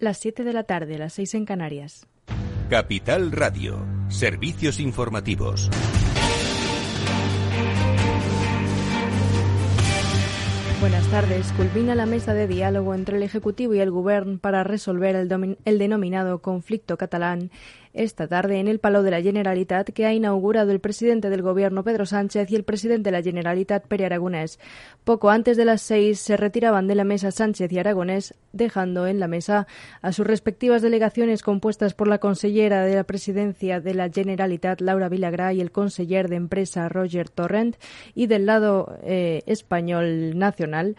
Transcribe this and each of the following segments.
las 7 de la tarde, las 6 en Canarias. Capital Radio, servicios informativos. Buenas tardes. Culmina la mesa de diálogo entre el Ejecutivo y el Gobierno para resolver el, el, denominado conflicto catalán esta tarde en el Palau de la Generalitat que ha inaugurado el presidente del Gobierno Pedro Sánchez y el presidente de la Generalitat Pere Aragonés. Poco antes de las seis se retiraban de la mesa Sánchez y Aragonés, dejando en la mesa a sus respectivas delegaciones compuestas por la consellera de la presidencia de la Generalitat Laura Vilagrá y el conseller de empresa Roger Torrent y del lado eh, español nacional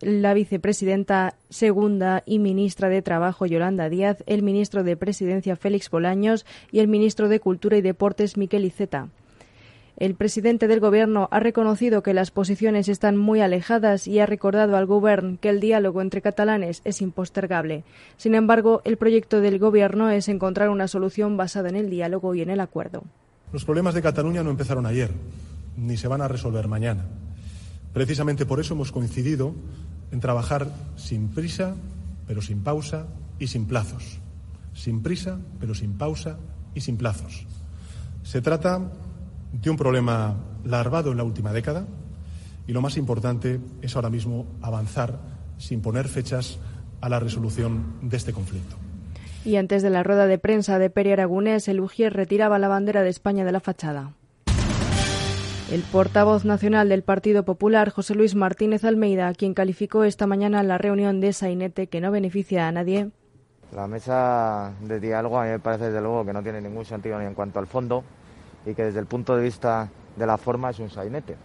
la vicepresidenta segunda y ministra de Trabajo Yolanda Díaz, el ministro de Presidencia Félix Bolaños y el ministro de Cultura y Deportes Miquel Iceta. El presidente del Gobierno ha reconocido que las posiciones están muy alejadas y ha recordado al Gobierno que el diálogo entre catalanes es impostergable. Sin embargo, el proyecto del Gobierno es encontrar una solución basada en el diálogo y en el acuerdo. Los problemas de Cataluña no empezaron ayer, ni se van a resolver mañana. Precisamente por eso hemos coincidido en trabajar sin prisa, pero sin pausa y sin plazos sin prisa, pero sin pausa y sin plazos. Se trata de un problema larvado en la última década y lo más importante es ahora mismo avanzar sin poner fechas a la resolución de este conflicto. Y antes de la rueda de prensa de Peri Aragonés, el Ujier retiraba la bandera de España de la fachada. El portavoz nacional del Partido Popular, José Luis Martínez Almeida, quien calificó esta mañana la reunión de Sainete que no beneficia a nadie, la mesa de diálogo a mí me parece desde luego que no tiene ningún sentido ni en cuanto al fondo y que desde el punto de vista de la forma es un sainete.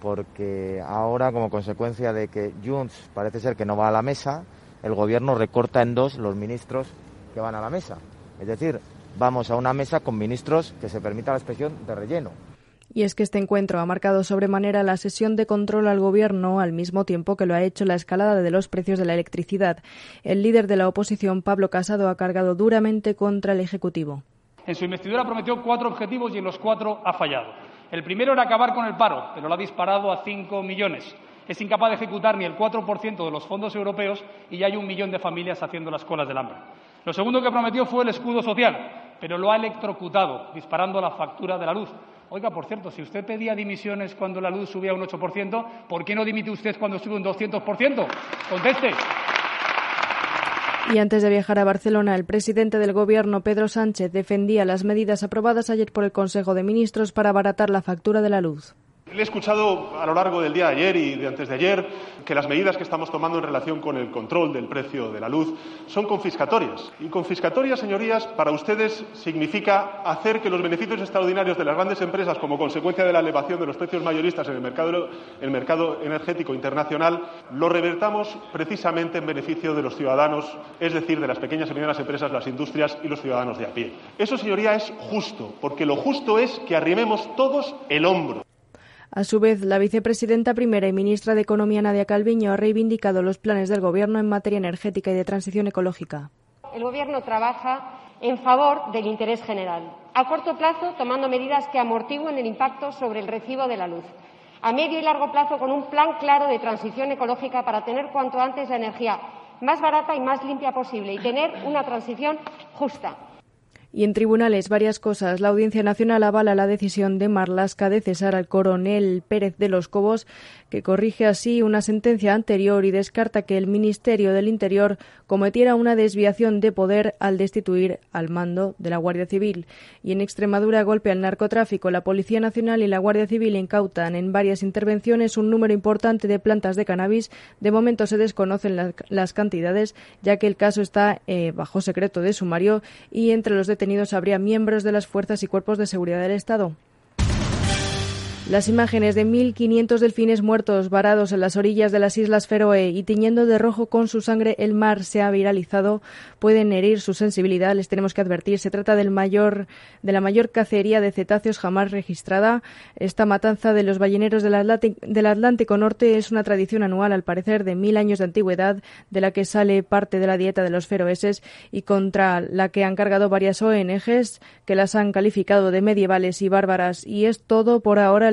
Porque ahora, como consecuencia de que Junts parece ser que no va a la mesa, el gobierno recorta en dos los ministros que van a la mesa. Es decir, vamos a una mesa con ministros que se permita la expresión de relleno. Y es que este encuentro ha marcado sobremanera la sesión de control al Gobierno, al mismo tiempo que lo ha hecho la escalada de los precios de la electricidad. El líder de la oposición, Pablo Casado, ha cargado duramente contra el Ejecutivo. En su investidura prometió cuatro objetivos y en los cuatro ha fallado. El primero era acabar con el paro, pero lo ha disparado a cinco millones. Es incapaz de ejecutar ni el 4% de los fondos europeos y ya hay un millón de familias haciendo las colas del hambre. Lo segundo que prometió fue el escudo social, pero lo ha electrocutado, disparando la factura de la luz. Oiga, por cierto, si usted pedía dimisiones cuando la luz subía un 8%, ¿por qué no dimite usted cuando sube un 200%? Conteste. Y antes de viajar a Barcelona, el presidente del Gobierno, Pedro Sánchez, defendía las medidas aprobadas ayer por el Consejo de Ministros para abaratar la factura de la luz. He escuchado a lo largo del día de ayer y de antes de ayer que las medidas que estamos tomando en relación con el control del precio de la luz son confiscatorias. Y confiscatorias, señorías, para ustedes significa hacer que los beneficios extraordinarios de las grandes empresas como consecuencia de la elevación de los precios mayoristas en el mercado, el mercado energético internacional lo revertamos precisamente en beneficio de los ciudadanos, es decir, de las pequeñas y medianas empresas, las industrias y los ciudadanos de a pie. Eso, señoría, es justo, porque lo justo es que arrimemos todos el hombro. A su vez, la vicepresidenta primera y ministra de Economía, Nadia Calviño, ha reivindicado los planes del Gobierno en materia energética y de transición ecológica. El Gobierno trabaja en favor del interés general, a corto plazo tomando medidas que amortiguen el impacto sobre el recibo de la luz, a medio y largo plazo con un plan claro de transición ecológica para tener cuanto antes la energía más barata y más limpia posible y tener una transición justa. Y en tribunales varias cosas. La Audiencia Nacional avala la decisión de Marlasca de cesar al coronel Pérez de los Cobos, que corrige así una sentencia anterior y descarta que el Ministerio del Interior cometiera una desviación de poder al destituir al mando de la Guardia Civil. Y en Extremadura, golpe al narcotráfico. La Policía Nacional y la Guardia Civil incautan en varias intervenciones un número importante de plantas de cannabis. De momento se desconocen las cantidades, ya que el caso está eh, bajo secreto de sumario y entre los habría miembros de las fuerzas y cuerpos de seguridad del Estado. Las imágenes de 1.500 delfines muertos varados en las orillas de las Islas Feroe y tiñendo de rojo con su sangre el mar se ha viralizado pueden herir su sensibilidad. Les tenemos que advertir. Se trata de la mayor cacería de cetáceos jamás registrada. Esta matanza de los balleneros del Atlántico, Norte es una tradición anual, al parecer, de mil años de antigüedad, de la que sale parte de la dieta de los feroeses y contra la que han cargado varias ONGs que las han calificado de medievales y bárbaras. Y es todo por ahora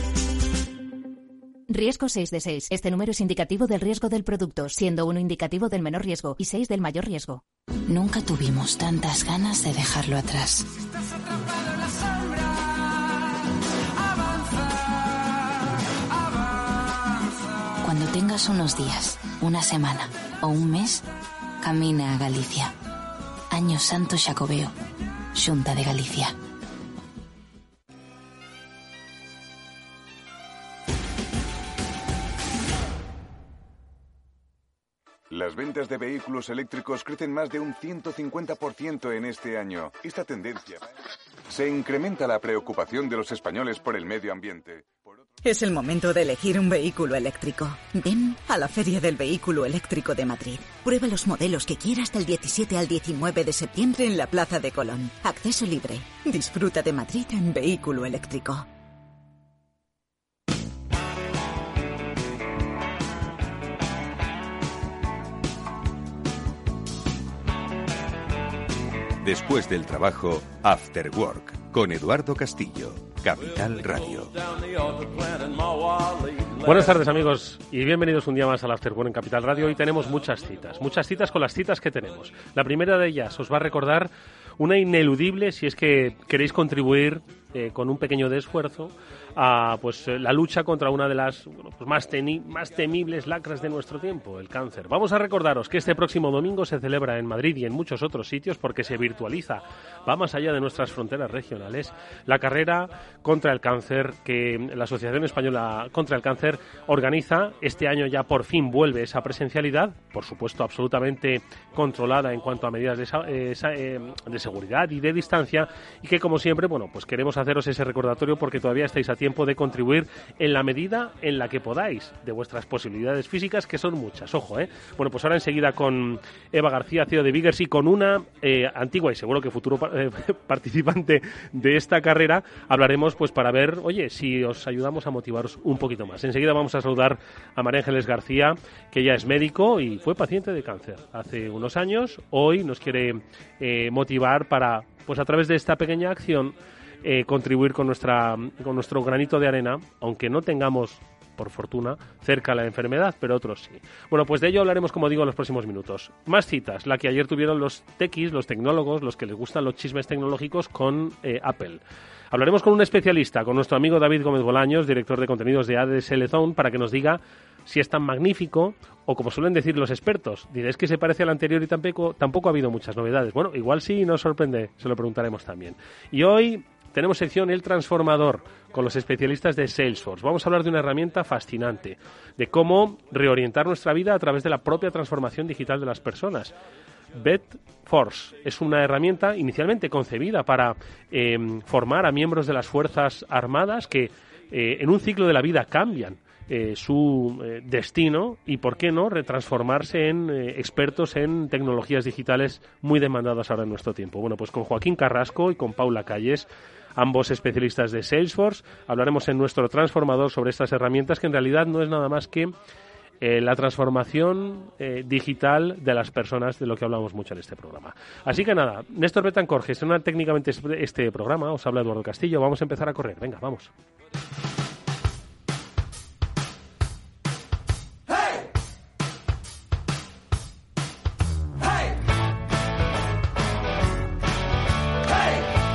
Riesgo 6 de 6. Este número es indicativo del riesgo del producto, siendo uno indicativo del menor riesgo y 6 del mayor riesgo. Nunca tuvimos tantas ganas de dejarlo atrás. Cuando tengas unos días, una semana o un mes, camina a Galicia. Año Santo Xacobeo, Xunta de Galicia. Ventas de vehículos eléctricos crecen más de un 150% en este año. Esta tendencia se incrementa la preocupación de los españoles por el medio ambiente. Es el momento de elegir un vehículo eléctrico. Ven a la Feria del Vehículo Eléctrico de Madrid. Prueba los modelos que quieras del 17 al 19 de septiembre en la Plaza de Colón. Acceso libre. Disfruta de Madrid en vehículo eléctrico. Después del trabajo, After Work, con Eduardo Castillo, Capital Radio. Buenas tardes amigos y bienvenidos un día más al After Work en Capital Radio. Hoy tenemos muchas citas, muchas citas con las citas que tenemos. La primera de ellas os va a recordar una ineludible si es que queréis contribuir eh, con un pequeño de esfuerzo a pues eh, la lucha contra una de las pues, más, más temibles lacras de nuestro tiempo, el cáncer. Vamos a recordaros que este próximo domingo se celebra en Madrid y en muchos otros sitios porque se virtualiza, va más allá de nuestras fronteras regionales, la carrera contra el cáncer que la Asociación Española contra el Cáncer organiza. Este año ya por fin vuelve esa presencialidad, por supuesto absolutamente controlada en cuanto a medidas de, eh, eh, de seguridad y de distancia y que como siempre, bueno, pues queremos haceros ese recordatorio porque todavía estáis a tiempo de contribuir en la medida en la que podáis de vuestras posibilidades físicas, que son muchas. Ojo, ¿eh? Bueno, pues ahora enseguida con Eva García, CEO de Biggers, y con una eh, antigua y seguro que futuro eh, participante de esta carrera, hablaremos pues para ver, oye, si os ayudamos a motivaros un poquito más. Enseguida vamos a saludar a María Ángeles García, que ella es médico y fue paciente de cáncer hace unos años. Hoy nos quiere eh, motivar para, pues a través de esta pequeña acción, eh, contribuir con, nuestra, con nuestro granito de arena, aunque no tengamos por fortuna, cerca la enfermedad, pero otros sí. Bueno, pues de ello hablaremos, como digo, en los próximos minutos. Más citas, la que ayer tuvieron los tequis, los tecnólogos, los que les gustan los chismes tecnológicos con eh, Apple. Hablaremos con un especialista, con nuestro amigo David Gómez Bolaños, director de contenidos de ADSL Zone, para que nos diga si es tan magnífico o como suelen decir los expertos, diréis que se parece al anterior y tampoco, tampoco ha habido muchas novedades. Bueno, igual sí, nos sorprende, se lo preguntaremos también. Y hoy tenemos sección El Transformador con los especialistas de Salesforce. Vamos a hablar de una herramienta fascinante, de cómo reorientar nuestra vida a través de la propia transformación digital de las personas. BetForce es una herramienta inicialmente concebida para em, formar a miembros de las Fuerzas Armadas que eh, en un ciclo de la vida cambian. Eh, su eh, destino y, por qué no, retransformarse en expertos en tecnologías digitales muy demandadas ahora en nuestro tiempo. Bueno, pues con Joaquín Carrasco y con Paula Calles ambos especialistas de Salesforce. Hablaremos en nuestro transformador sobre estas herramientas que en realidad no es nada más que eh, la transformación eh, digital de las personas, de lo que hablamos mucho en este programa. Así que nada, Néstor Betancor gestiona técnicamente este programa, os habla Eduardo Castillo, vamos a empezar a correr, venga, vamos.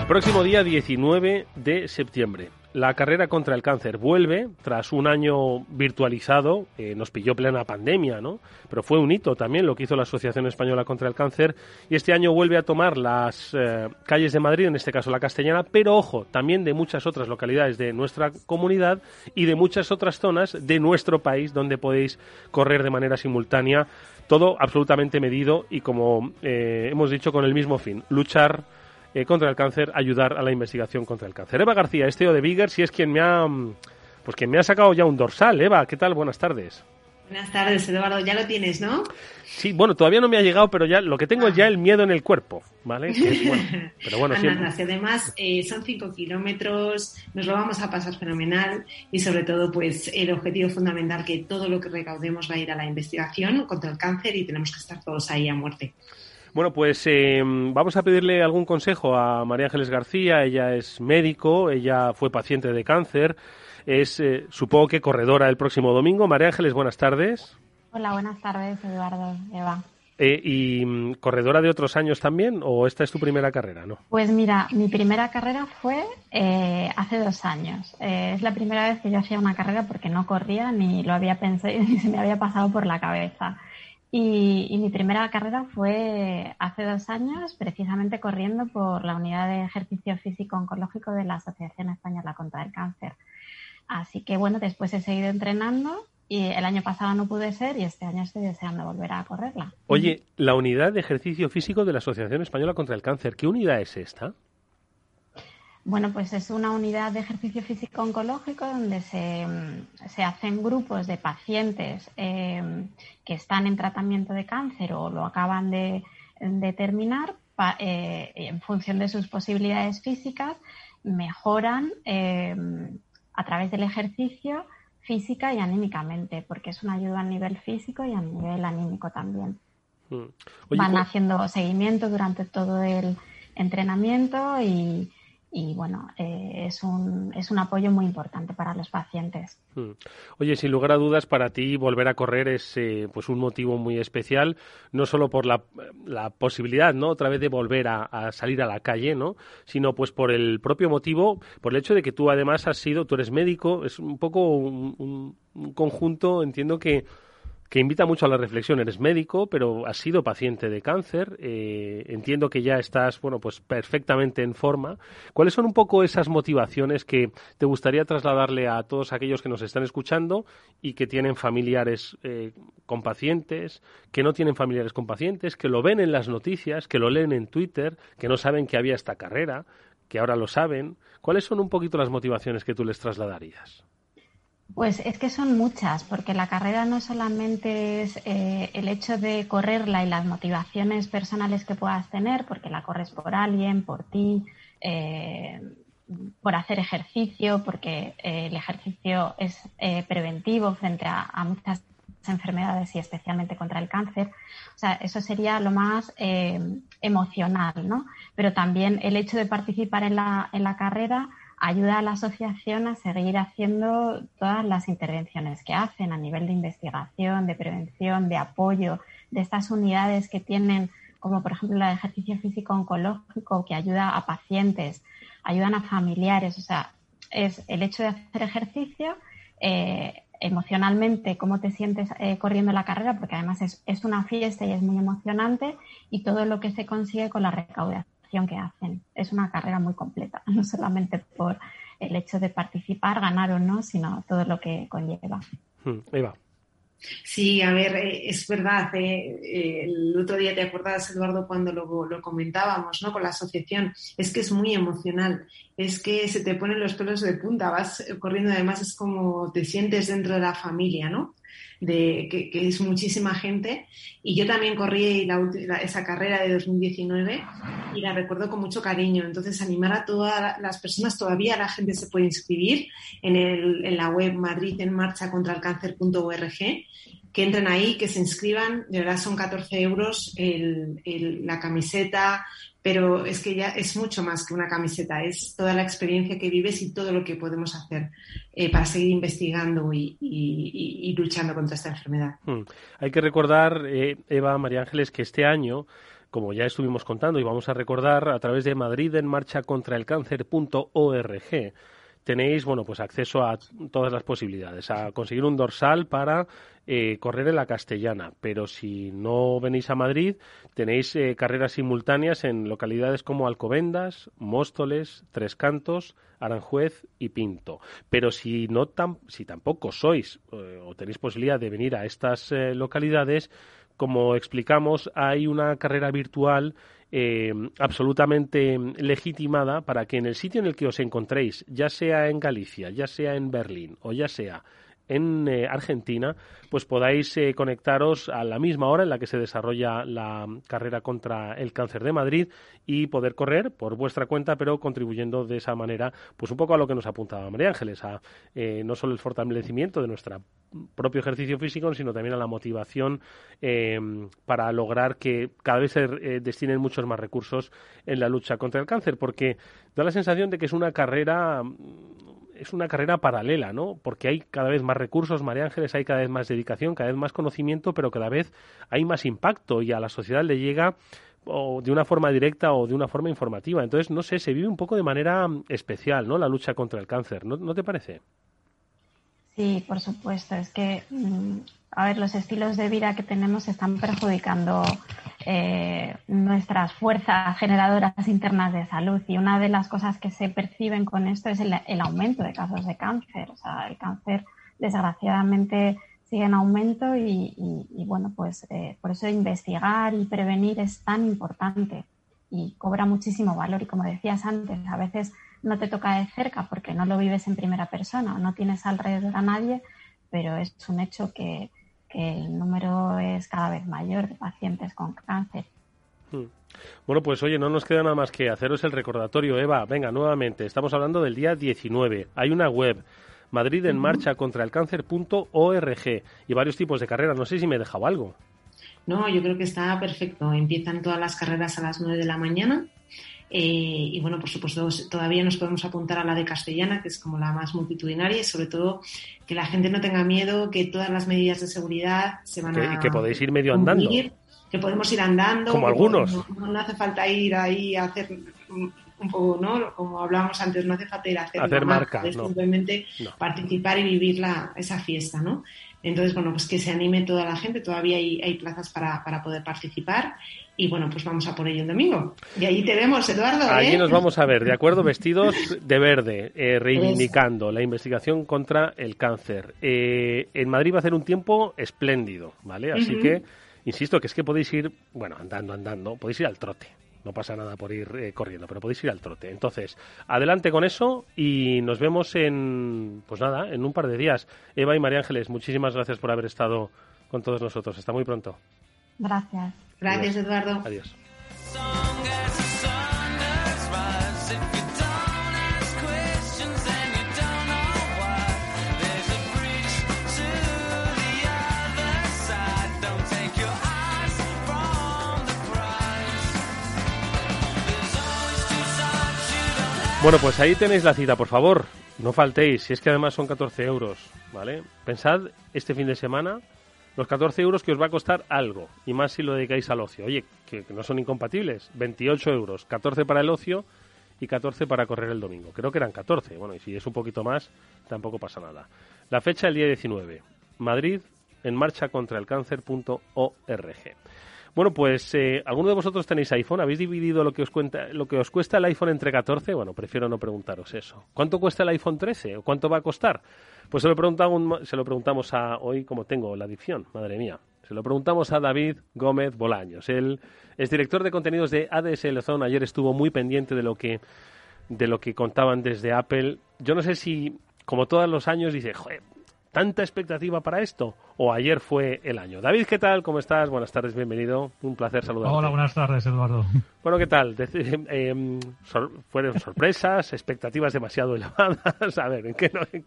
Próximo día 19 de septiembre. La carrera contra el cáncer vuelve tras un año virtualizado. Nos pilló plena pandemia, ¿no? Pero fue un hito también lo que hizo la Asociación Española contra el Cáncer. Y este año vuelve a tomar las eh, calles de Madrid, en este caso la castellana, pero ojo, también de muchas otras localidades de nuestra comunidad y de muchas otras zonas de nuestro país donde podéis correr de manera simultánea. Todo absolutamente medido y, como eh, hemos dicho, con el mismo fin: luchar eh, contra el cáncer, ayudar a la investigación contra el cáncer. Eva García, este de Bigger, si es quien me ha, pues quien me ha sacado ya un dorsal. Eva, ¿qué tal? Buenas tardes. Buenas tardes, Eduardo. Ya lo tienes, ¿no? Sí, bueno, todavía no me ha llegado, pero ya lo que tengo es ya el miedo en el cuerpo, ¿vale? pero bueno, además eh, son cinco kilómetros, nos lo vamos a pasar fenomenal y sobre todo, pues el objetivo fundamental que todo lo que recaudemos va a ir a la investigación contra el cáncer y tenemos que estar todos ahí a muerte. Bueno, pues eh, vamos a pedirle algún consejo a María Ángeles García. Ella es médico, ella fue paciente de cáncer es, eh, supongo que corredora el próximo domingo. María Ángeles, buenas tardes. Hola, buenas tardes, Eduardo, Eva. Eh, ¿Y mm, corredora de otros años también o esta es tu primera carrera, no? Pues mira, mi primera carrera fue eh, hace dos años. es la primera vez que yo hacía una carrera porque no corría ni lo había pensado ni se me había pasado por la cabeza. Y, y, mi primera carrera fue hace dos años, precisamente corriendo por la unidad de ejercicio físico oncológico de la Asociación Española contra el Cáncer. Así que bueno, después he seguido entrenando y el año pasado no pude ser y este año estoy deseando volver a correrla. Oye, la unidad de ejercicio físico de la Asociación Española contra el Cáncer, ¿qué unidad es esta? Bueno, pues es una unidad de ejercicio físico oncológico donde se, se hacen grupos de pacientes eh, que están en tratamiento de cáncer o lo acaban de, terminar eh, en función de sus posibilidades físicas, mejoran eh, a través del ejercicio física y anímicamente, porque es una ayuda a nivel físico y a nivel anímico también. Mm. Van haciendo seguimiento durante todo el entrenamiento y, y bueno, eh, es, un, es un apoyo muy importante para los pacientes. Hmm. Oye, sin lugar a dudas, para ti volver a correr es eh, pues un motivo muy especial, no solo por la, la posibilidad, ¿no? Otra vez de volver a, salir a la calle, ¿no? Sino pues por el propio motivo, por el hecho de que tú además has sido, tú eres médico, es un poco un conjunto, entiendo que que invita mucho a la reflexión. Eres médico, pero has sido paciente de cáncer. Eh, entiendo que ya estás, bueno, pues perfectamente en forma. ¿Cuáles son un poco esas motivaciones que te gustaría trasladarle a todos aquellos que nos están escuchando y que tienen familiares eh, con pacientes, que no tienen familiares con pacientes, que lo ven en las noticias, que lo leen en Twitter, que no saben que había esta carrera, que ahora lo saben? ¿Cuáles son un poquito las motivaciones que tú les trasladarías? Pues es que son muchas, porque la carrera no solamente es eh, el hecho de correrla y las motivaciones personales que puedas tener, porque la corres por alguien, por ti, eh, por hacer ejercicio, porque eh, el ejercicio es preventivo frente a, a, muchas enfermedades y especialmente contra el cáncer. O sea, eso sería lo más emocional, ¿no? Pero también el hecho de participar en la, en la carrera ayuda a la asociación a seguir haciendo todas las intervenciones que hacen a nivel de investigación, de prevención, de apoyo de estas unidades que tienen, como por ejemplo la de ejercicio físico oncológico, que ayuda a pacientes, ayudan a familiares. O sea, es el hecho de hacer ejercicio. Eh, emocionalmente cómo te sientes eh, corriendo la carrera, porque además es, es una fiesta y es muy emocionante, y todo lo que se consigue con la recaudación que hacen. Es una carrera muy completa, no solamente por el hecho de participar, ganar o no, sino todo lo que conlleva. Hmm, Eva. Sí, a ver, eh, es verdad. Eh, eh, el otro día te acuerdas, Eduardo, cuando lo, lo, comentábamos, ¿no? Con la asociación. Es que es muy emocional. Es que se te ponen los pelos de punta. Vas corriendo, además es como te sientes dentro de la familia, ¿no? De, que, es muchísima gente. Y yo también corrí esa carrera de 2019 y la recuerdo con mucho cariño. Entonces, animar a todas las personas, todavía la gente se puede inscribir en, el, en la web Madrid en marcha contra el cáncer.org que entren ahí, que se inscriban, de verdad son 14 euros el, la camiseta, pero es que ya es mucho más que una camiseta, es toda la experiencia que vives y todo lo que podemos hacer eh, para seguir investigando y, luchando contra esta enfermedad. Hmm. Hay que recordar, eh, Eva, María Ángeles, que este año como ya estuvimos contando y vamos a recordar a través de Madrid en marcha contra el cáncer.org tenéis bueno pues acceso a todas las posibilidades a conseguir un dorsal para eh, correr en la castellana. Pero si no venís a Madrid tenéis eh, carreras simultáneas en localidades como Alcobendas Móstoles Tres Cantos Aranjuez y Pinto. Pero si no si tampoco sois eh, o tenéis posibilidad de venir a estas localidades como explicamos hay una carrera virtual absolutamente legitimada para que en el sitio en el que os encontréis, ya sea en Galicia, ya sea en Berlín o ya sea en eh, Argentina, pues podáis eh, conectaros a la misma hora en la que se desarrolla la carrera contra el cáncer de Madrid y poder correr por vuestra cuenta, pero contribuyendo de esa manera, pues un poco a lo que nos apuntaba María Ángeles, a eh, no solo el fortalecimiento de nuestro propio ejercicio físico, sino también a la motivación para lograr que cada vez se destinen muchos más recursos en la lucha contra el cáncer, porque da la sensación de que es una carrera es una carrera paralela, ¿no? Porque hay cada vez más recursos, María Ángeles, hay cada vez más dedicación, cada vez más conocimiento, pero cada vez hay más impacto y a la sociedad le llega o de una forma directa o de una forma informativa. Entonces, no sé, se vive un poco de manera especial, ¿no? La lucha contra el cáncer, ¿no, ¿no te parece? Sí, por supuesto. Es que, mm, a ver, los estilos de vida que tenemos están perjudicando eh, nuestras fuerzas generadoras internas de salud y una de las cosas que se perciben con esto es el, aumento de casos de cáncer. O sea, el cáncer, desgraciadamente, sigue en aumento y, bueno, pues eh, por eso investigar y prevenir es tan importante y cobra muchísimo valor. Y como decías antes, a veces no te toca de cerca porque no lo vives en primera persona, no tienes alrededor a nadie, pero es un hecho que, el número es cada vez mayor de pacientes con cáncer. Hmm. Bueno, pues oye, no nos queda nada más que haceros el recordatorio, Eva. Venga, nuevamente, estamos hablando del día 19. Hay una web, Madrid en marcha contra el cáncer.org y varios tipos de carreras. No sé si me he dejado algo. No, yo creo que está perfecto. Empiezan todas las carreras a las 9 de la mañana eh, y bueno, por supuesto, todavía nos podemos apuntar a la de castellana, que es como la más multitudinaria, y sobre todo que la gente no tenga miedo, que todas las medidas de seguridad se van a. Que podéis ir medio andando. Que podemos ir andando. Como algunos. No, hace falta ir ahí a hacer un poco, ¿no? Como hablábamos antes, no hace falta ir a hacer, hacer marca, simplemente participar y vivir la, esa fiesta, ¿no? Entonces, bueno, pues que se anime toda la gente, todavía hay, hay plazas para, para, poder participar y bueno, pues vamos a por ello el domingo. Y ahí te vemos, Eduardo. Allí ¿eh? nos vamos a ver, ¿de acuerdo? Vestidos de verde, eh, reivindicando la investigación contra el cáncer. Eh, en Madrid va a ser un tiempo espléndido, ¿vale? Así que, insisto, que es que podéis ir, bueno, andando, andando, podéis ir al trote. No pasa nada por ir corriendo, pero podéis ir al trote. Entonces, adelante con eso y nos vemos en, pues nada, en un par de días. Eva y María Ángeles, muchísimas gracias por haber estado con todos nosotros. Hasta muy pronto. Gracias. Gracias, Eduardo. Adiós. Bueno, pues ahí tenéis la cita, por favor. No faltéis, si es que además son 14 euros, ¿vale? Pensad este fin de semana los 14 euros que os va a costar algo, y más si lo dedicáis al ocio. Oye, que, no son incompatibles. 28 euros, 14 para el ocio y 14 para correr el domingo. Creo que eran 14. Bueno, y si es un poquito más, tampoco pasa nada. La fecha, el día 19. Madrid, en marcha contra el cáncer.org. Bueno, pues, eh, ¿alguno de vosotros tenéis iPhone? ¿Habéis dividido lo que, os cuenta, lo que os cuesta el iPhone entre 14? Bueno, prefiero no preguntaros eso. ¿Cuánto cuesta el iPhone 13? ¿O cuánto va a costar? Pues se lo preguntamos, se lo preguntamos a hoy, como tengo la adicción, madre mía. Se lo preguntamos a David Gómez Bolaños. Él es director de contenidos de ADSL Zone. Ayer estuvo muy pendiente de lo que de lo que contaban desde Apple. Yo no sé si, como todos los años, dice, joder, tanta expectativa para esto? ¿O ayer fue el año? David, ¿qué tal? ¿Cómo estás? Buenas tardes, bienvenido. Un placer saludarte. Hola, buenas tardes, Eduardo. Bueno, ¿qué tal? Eh, ¿Fueron sorpresas? ¿Expectativas demasiado elevadas? A ver,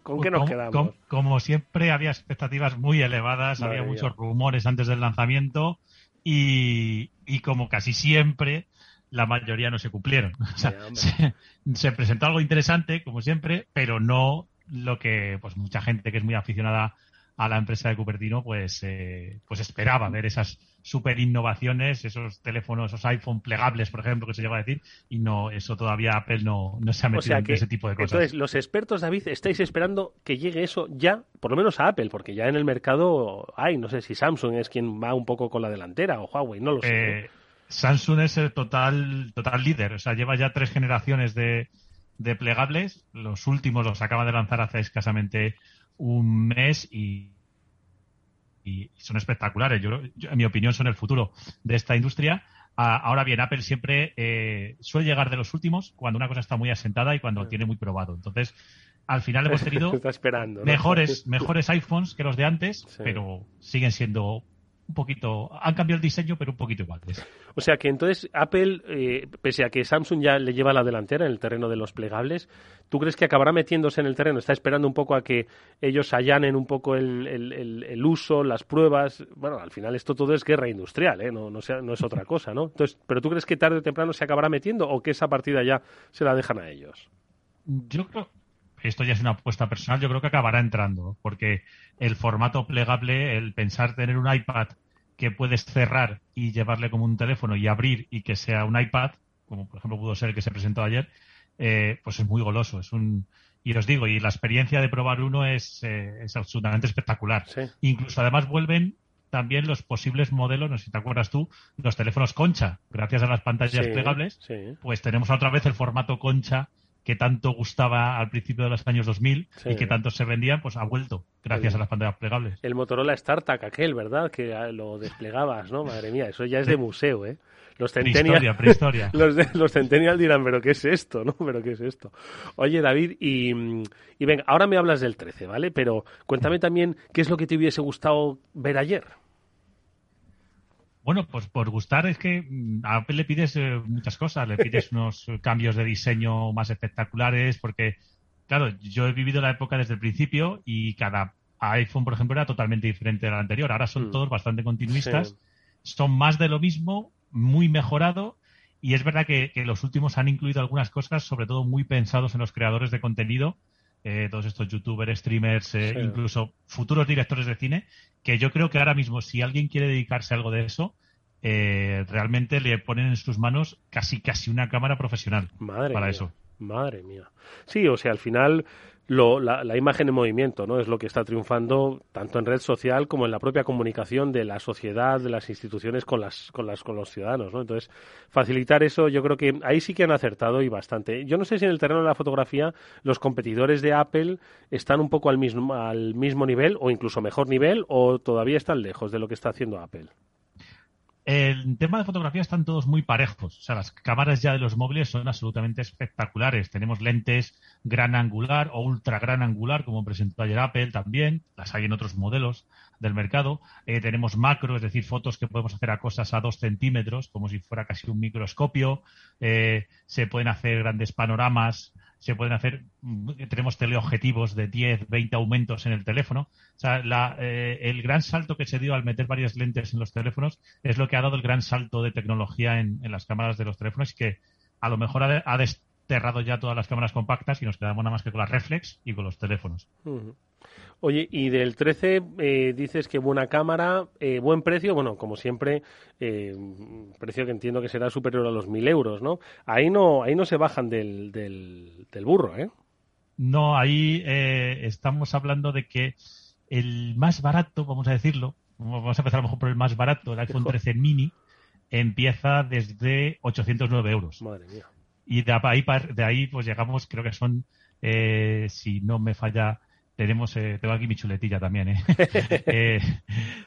¿con qué nos quedamos? Como, siempre, había expectativas muy elevadas, había muchos rumores antes del lanzamiento y, como casi siempre, la mayoría no se cumplieron. se, presentó algo interesante, como siempre, pero no lo que pues mucha gente que es muy aficionada a la empresa de Cupertino pues eh, pues esperaba ver esas super innovaciones, esos teléfonos, esos iPhone plegables, por ejemplo, que se lleva a decir, y no, eso todavía Apple no, no se ha metido en ese tipo de cosas. Entonces, los expertos, David, estáis esperando que llegue eso ya, por lo menos a Apple, porque ya en el mercado hay, no sé si Samsung es quien va un poco con la delantera o Huawei, no lo sé. Eh, Samsung es el total, total líder, o sea, lleva ya tres generaciones de, de plegables. Los últimos los acaba de lanzar hace escasamente un mes y, y son espectaculares. Yo, en mi opinión, son el futuro de esta industria. ahora bien, Apple siempre eh, suele llegar de los últimos cuando una cosa está muy asentada y cuando tiene muy probado. Entonces, al final hemos tenido esperando, mejores, mejores iPhones que los de antes, pero siguen siendo un poquito, han cambiado el diseño, pero un poquito iguales. O sea que entonces Apple, eh, pese a que Samsung ya le lleva la delantera en el terreno de los plegables, ¿tú crees que acabará metiéndose en el terreno? ¿Está esperando un poco a que ellos allanen un poco el, el, uso, las pruebas? Bueno, al final esto todo es guerra industrial, ¿eh? no, no, sea, no es otra cosa, ¿no? Entonces, ¿pero tú crees que tarde o temprano se acabará metiendo o que esa partida ya se la dejan a ellos? Yo creo, esto ya es una apuesta personal, yo creo que acabará entrando, porque el formato plegable, el pensar tener un iPad que puedes cerrar y llevarle como un teléfono y abrir y que sea un iPad, como por ejemplo pudo ser el que se presentó ayer, eh, pues es muy goloso. Es un y os digo, y la experiencia de probar uno es, eh, es absolutamente espectacular. Incluso además vuelven también los posibles modelos, no sé si te acuerdas tú, los teléfonos concha, gracias a las pantallas plegables, pues tenemos otra vez el formato concha que tanto gustaba al principio de los años 2000 y que tanto se vendían, pues ha vuelto gracias a las pantallas plegables. El Motorola StarTAC aquel, ¿verdad? Que lo desplegabas, ¿no? Madre mía, eso ya es de museo, ¿eh? Los Centennial, prehistoria, los, los Centennial dirán, pero ¿qué es esto? ¿no? ¿Pero qué es esto? Oye, David, y, y venga, ahora me hablas del 13, ¿vale? Pero cuéntame también qué es lo que te hubiese gustado ver ayer. Bueno, pues por gustar es que mm, a Apple le pides eh, muchas cosas, le pides unos cambios de diseño más espectaculares, porque, claro, yo he vivido la época desde el principio y cada iPhone, por ejemplo, era totalmente diferente del anterior. Ahora son mm. todos bastante continuistas, son más de lo mismo, muy mejorado, y es verdad que, que, los últimos han incluido algunas cosas, sobre todo muy pensados en los creadores de contenido, eh, todos estos youtubers, streamers, eh, incluso futuros directores de cine, que yo creo que ahora mismo, si alguien quiere dedicarse a algo de eso, eh, realmente le ponen en sus manos casi casi una cámara profesional para eso. Madre mía. Sí, o sea, al final lo, la, imagen en movimiento, ¿no? Es lo que está triunfando tanto en red social como en la propia comunicación de la sociedad, de las instituciones con las, con las, con los ciudadanos, ¿no? Entonces, facilitar eso, yo creo que ahí sí que han acertado y bastante. Yo no sé si en el terreno de la fotografía los competidores de Apple están un poco al mismo, al mismo nivel o incluso mejor nivel o todavía están lejos de lo que está haciendo Apple. El tema de fotografía están todos muy parejos. O sea, las cámaras ya de los móviles son absolutamente espectaculares. Tenemos lentes gran angular o ultra gran angular, como presentó ayer Apple también. Las hay en otros modelos del mercado. Eh, tenemos macro, es decir, fotos que podemos hacer a cosas a dos centímetros, como si fuera casi un microscopio. Eh, se pueden hacer grandes panoramas se pueden hacer, mm, tenemos teleobjetivos de 10, 20 aumentos en el teléfono. O sea, eh, el gran salto que se dio al meter varias lentes en los teléfonos es lo que ha dado el gran salto de tecnología en, las cámaras de los teléfonos y que a lo mejor ha, desterrado ya todas las cámaras compactas y nos quedamos nada más que con las reflex y con los teléfonos. Oye, y del 13 eh, dices que buena cámara, eh, buen precio, bueno, como siempre, eh, precio que entiendo que será superior a los 1.000 euros, ¿no? Ahí no, ahí no se bajan del, del, burro, ¿eh? No, ahí estamos hablando de que el más barato, vamos a decirlo, vamos a empezar a lo mejor por el más barato, el iPhone 13 mini, empieza desde 809 euros. Madre mía. Y de ahí, de ahí pues llegamos, creo que son, si no me falla tenemos, eh, tengo aquí mi chuletilla también, ¿eh? ¿eh?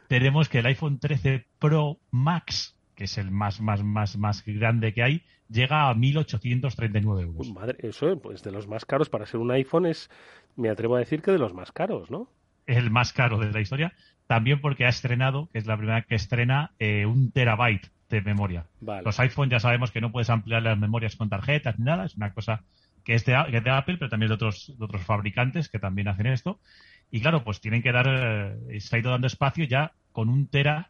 tenemos que el iPhone 13 Pro Max, que es el más, más, más, más grande que hay, llega a 1.839 euros. Madre, eso, pues de los más caros para ser un iPhone es, me atrevo a decir que de los más caros, ¿no? El más caro de la historia, también porque ha estrenado, que es la primera que estrena, eh, un terabyte de memoria. Los iPhone ya sabemos que no puedes ampliar las memorias con tarjetas ni nada, es una cosa que es de, Apple, pero también de otros, de otros fabricantes que también hacen esto. Y claro, pues tienen que dar, eh, se ha ido dando espacio ya con un tera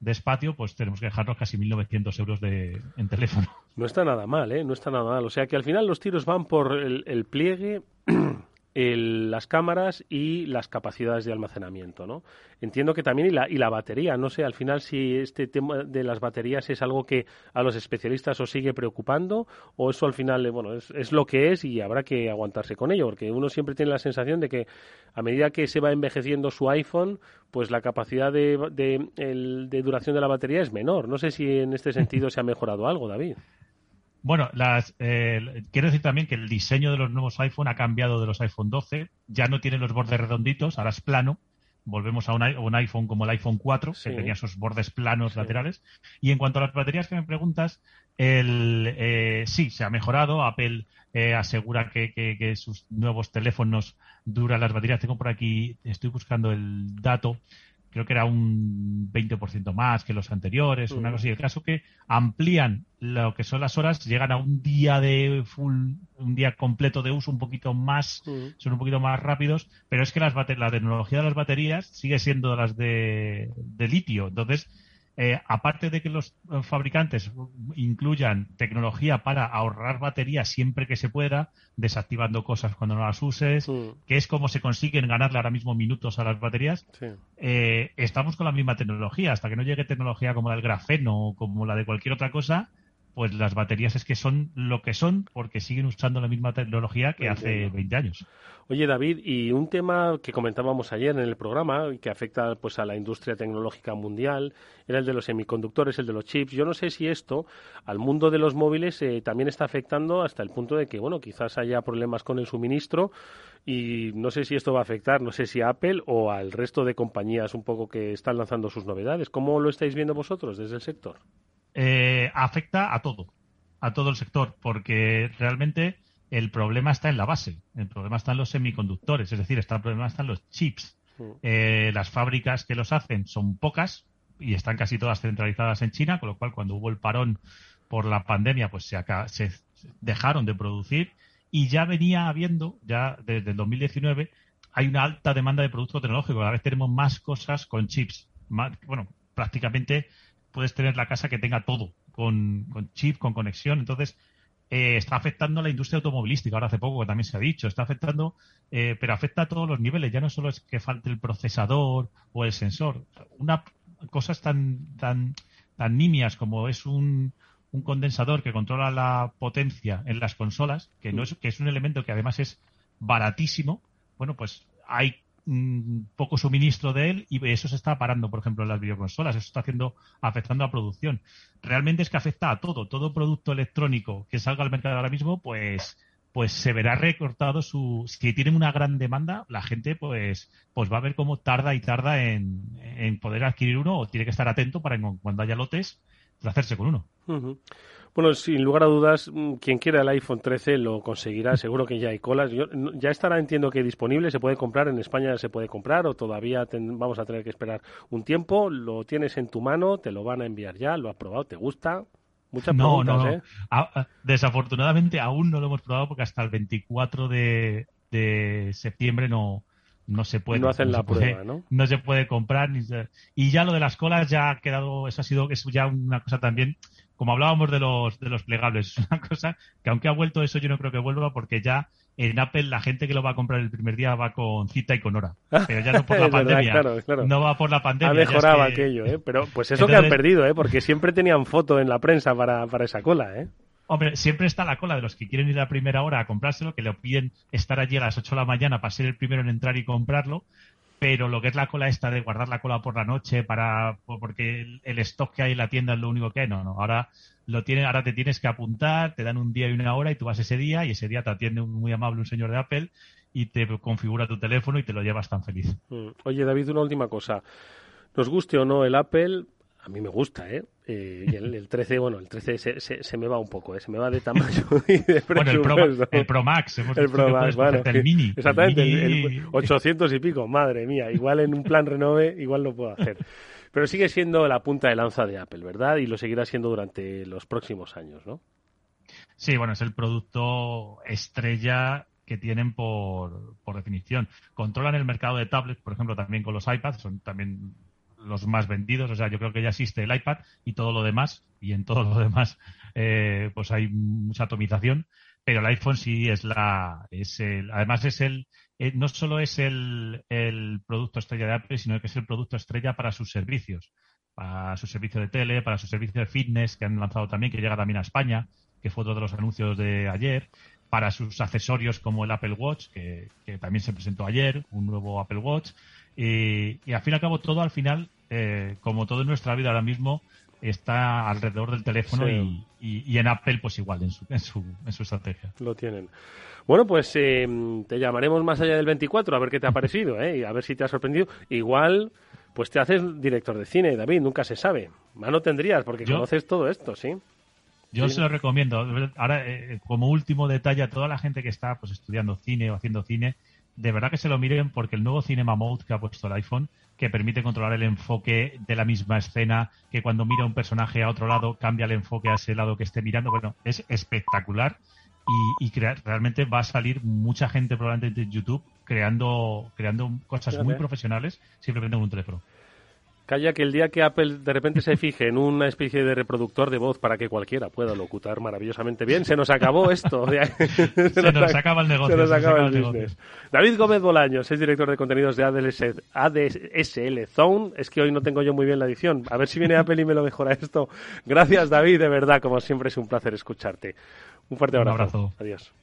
de espacio, pues tenemos que dejarnos casi 1.900 euros de, en teléfono. No está nada mal, ¿eh? No está nada mal. O sea que al final los tiros van por el pliegue las cámaras y las capacidades de almacenamiento, ¿no? Entiendo que también y la, y la batería, no sé, al final si este tema de las baterías es algo que a los especialistas os sigue preocupando o eso al final, eh, bueno, es, lo que es y habrá que aguantarse con ello, porque uno siempre tiene la sensación de que a medida que se va envejeciendo su iPhone, pues la capacidad de, de duración de la batería es menor. No sé si en este sentido se ha mejorado algo, David. Bueno, las, eh, quiero decir también que el diseño de los nuevos iPhone ha cambiado de los iPhone 12. Ya no tiene los bordes redonditos, ahora es plano. Volvemos a un, iPhone como el iPhone 4, que tenía esos bordes planos laterales. Y en cuanto a las baterías que me preguntas, El, eh, sí, se ha mejorado. Apple eh, asegura que, que, sus nuevos teléfonos duran las baterías. Tengo por aquí, estoy buscando el dato creo que era un 20% más que los anteriores, una mm. cosa así. El caso que amplían lo que son las horas, llegan a un día de full, un día completo de uso un poquito más, mm. son un poquito más rápidos, pero es que las la tecnología de las baterías sigue siendo las de, de litio. Entonces, eh, aparte de que los eh, fabricantes incluyan tecnología para ahorrar batería siempre que se pueda, desactivando cosas cuando no las uses, que es como se consiguen ganarle ahora mismo minutos a las baterías, eh, estamos con la misma tecnología. Hasta que no llegue tecnología como la del grafeno o como la de cualquier otra cosa, pues las baterías es que son lo que son porque siguen usando la misma tecnología que hace 20 años. Oye, David, y un tema que comentábamos ayer en el programa que afecta pues a la industria tecnológica mundial era el de los semiconductores, el de los chips. Yo no sé si esto al mundo de los móviles eh, también está afectando hasta el punto de que, bueno, quizás haya problemas con el suministro y no sé si esto va a afectar, no sé si a Apple o al resto de compañías un poco que están lanzando sus novedades. ¿Cómo lo estáis viendo vosotros desde el sector? Eh, afecta a todo, a todo el sector, porque realmente el problema está en la base, el problema está en los semiconductores, es decir, el problema está en los chips. Eh, las fábricas que los hacen son pocas y están casi todas centralizadas en China, con lo cual cuando hubo el parón por la pandemia, pues se, se dejaron de producir y ya venía habiendo, ya desde el 2019, hay una alta demanda de producto tecnológico. Cada vez tenemos más cosas con chips. bueno, prácticamente puedes tener la casa que tenga todo, con, chip, con conexión. Entonces, eh, está afectando a la industria automovilística. Ahora hace poco que también se ha dicho, está afectando, eh, pero afecta a todos los niveles. Ya no solo es que falte el procesador o el sensor. Una cosas tan, tan, tan nimias como es un, un condensador que controla la potencia en las consolas, que no es, que es un elemento que además es baratísimo. Bueno, pues hay poco suministro de él y eso se está parando, por ejemplo, en las videoconsolas. Eso está haciendo, afectando a producción. Realmente es que afecta a todo. Todo producto electrónico que salga al mercado ahora mismo, pues, pues se verá recortado su. Si tienen una gran demanda, la gente, pues, pues va a ver cómo tarda y tarda en, en poder adquirir uno o tiene que estar atento para cuando haya lotes, hacerse con uno. Bueno, sin lugar a dudas, mm, quien quiera el iPhone 13 lo conseguirá. Seguro que ya hay colas. ya estará, entiendo que disponible. Se puede comprar en España, se puede comprar o todavía vamos a tener que esperar un tiempo. Lo tienes en tu mano, te lo van a enviar ya. Lo has probado, ¿te gusta? Muchas no, preguntas, no, ¿eh? desafortunadamente aún no lo hemos probado porque hasta el 24 de, septiembre no, no se puede. No hacen la prueba, ¿no? No se puede comprar. Ni y ya lo de las colas ya ha quedado, eso ha sido, es ya una cosa también como hablábamos de los, de los plegables, es una cosa que aunque ha vuelto eso, yo no creo que vuelva porque ya en Apple la gente que lo va a comprar el primer día va con cita y con hora. Pero ya no por la pandemia. No va por la pandemia. Ha mejorado aquello, ¿eh? Pero pues eso que han perdido, ¿eh? Porque siempre tenían foto en la prensa para, para esa cola, ¿eh? Hombre, siempre está la cola de los que quieren ir a primera hora a comprárselo, que le piden estar allí a las 8 de la mañana para ser el primero en entrar y comprarlo, pero lo que es la cola esta de guardar la cola por la noche para porque el, stock que hay en la tienda es lo único que hay, no, no, ahora lo tiene, ahora te tienes que apuntar, te dan un día y una hora y tú vas ese día y ese día te atiende un muy amable un señor de Apple y te configura tu teléfono y te lo llevas tan feliz. Mm. Oye, David, una última cosa. Nos guste o no el Apple, a mí me gusta, ¿eh? eh y el, 13, bueno, el 13 se, se, me va un poco, ¿eh? Se me va de tamaño y de Bueno, el Pro, el Pro Max, hemos el Pro Max, bueno, el Mini. Exactamente, el, 800 y pico, madre mía. Igual en un plan renove, igual lo puedo hacer. Pero sigue siendo la punta de lanza de Apple, ¿verdad? Y lo seguirá siendo durante los próximos años, ¿no? Sí, bueno, es el producto estrella que tienen por, por definición. Controlan el mercado de tablets, por ejemplo, también con los iPads, son también los más vendidos. O sea, yo creo que ya existe el iPad y todo lo demás, y en todo lo demás, eh, pues hay mucha atomización. Pero el iPhone sí es la, es el, además es el, eh, no solo es el, el producto estrella de Apple, sino que es el producto estrella para sus servicios, para su servicio de tele, para su servicio de fitness que han lanzado también, que llega también a España, que fue otro de los anuncios de ayer, para sus accesorios como el Apple Watch, que, que también se presentó ayer, un nuevo Apple Watch, y, y al fin y al cabo todo al final, eh, como todo en nuestra vida ahora mismo, está alrededor del teléfono y, y, en Apple pues igual en su, en su, en su estrategia. Lo tienen. Bueno, pues eh, te llamaremos más allá del 24 a ver qué te ha parecido ¿eh? y a ver si te ha sorprendido. Igual pues te haces director de cine, David, nunca se sabe. Mano tendrías porque conoces todo esto, ¿sí? Yo se lo recomiendo. Ahora, eh, como último detalle a toda la gente que está pues estudiando cine o haciendo cine, de verdad que se lo miren porque el nuevo Cinema Mode que ha puesto el iPhone, que permite controlar el enfoque de la misma escena, que cuando mira un personaje a otro lado cambia el enfoque a ese lado que esté mirando, bueno, es espectacular y, realmente va a salir mucha gente probablemente en YouTube creando, creando cosas muy profesionales simplemente con un teléfono. Calla que el día que Apple de repente se fije en una especie de reproductor de voz para que cualquiera pueda locutar maravillosamente bien, se nos acabó esto. se, nos, acaba el negocio. Se nos acaba el, business. David Gómez Bolaños es director de contenidos de ADSL Zone. Es que hoy no tengo yo muy bien la edición. A ver si viene Apple y me lo mejora esto. Gracias, David, de verdad, como siempre es un placer escucharte. Un fuerte abrazo. Un abrazo. Adiós.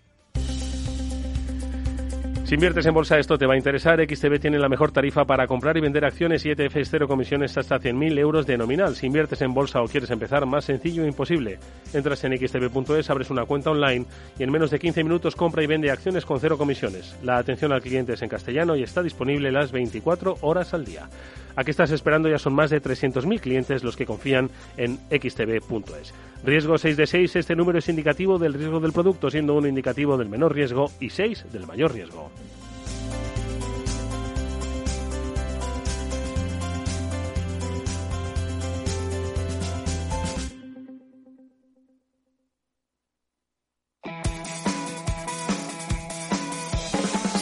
Si inviertes en bolsa esto te va a interesar. XTB tiene la mejor tarifa para comprar y vender acciones y ETFs cero comisiones hasta 100.000 euros de nominal. Si inviertes en bolsa o quieres empezar, más sencillo e imposible. Entras en xtb.es, abres una cuenta online y en menos de 15 minutos compra y vende acciones con cero comisiones. La atención al cliente es en castellano y está disponible las 24 horas al día. ¿A qué estás esperando? Ya son más de 300.000 clientes los que confían en xtb.es. Riesgo 6 de 6, este número es indicativo del riesgo del producto, siendo uno indicativo del menor riesgo y 6 del mayor riesgo.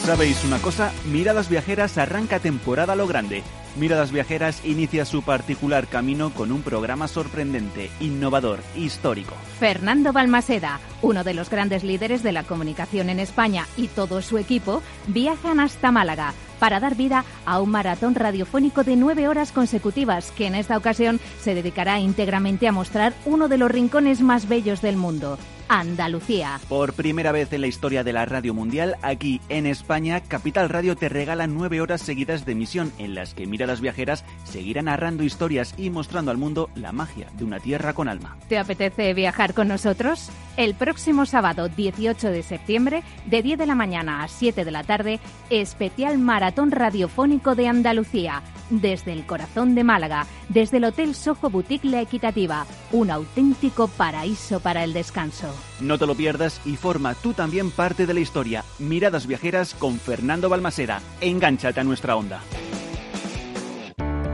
¿Sabéis una cosa? Miradas Viajeras arranca temporada lo grande. Miradas Viajeras inicia su particular camino con un programa sorprendente, innovador, histórico. Fernando Balmaseda, uno de los grandes líderes de la comunicación en España y todo su equipo, viajan hasta Málaga para dar vida a un maratón radiofónico de nueve horas consecutivas que en esta ocasión se dedicará íntegramente a mostrar uno de los rincones más bellos del mundo, Andalucía. Por primera vez en la historia de la radio mundial, aquí en España, Capital Radio te regala nueve horas seguidas de emisión en las que miradas viajeras seguirán narrando historias y mostrando al mundo la magia de una tierra con alma. ¿Te apetece viajar con nosotros? El próximo sábado 18 de septiembre, de 10 de la mañana a 7 de la tarde, especial maratón radiofónico de Andalucía, desde el corazón de Málaga, desde el Hotel Soho Boutique La Equitativa, un auténtico paraíso para el descanso. No te lo pierdas y forma tú también parte de la historia. Miradas viajeras con Fernando Balmaseda. Engánchate a nuestra onda.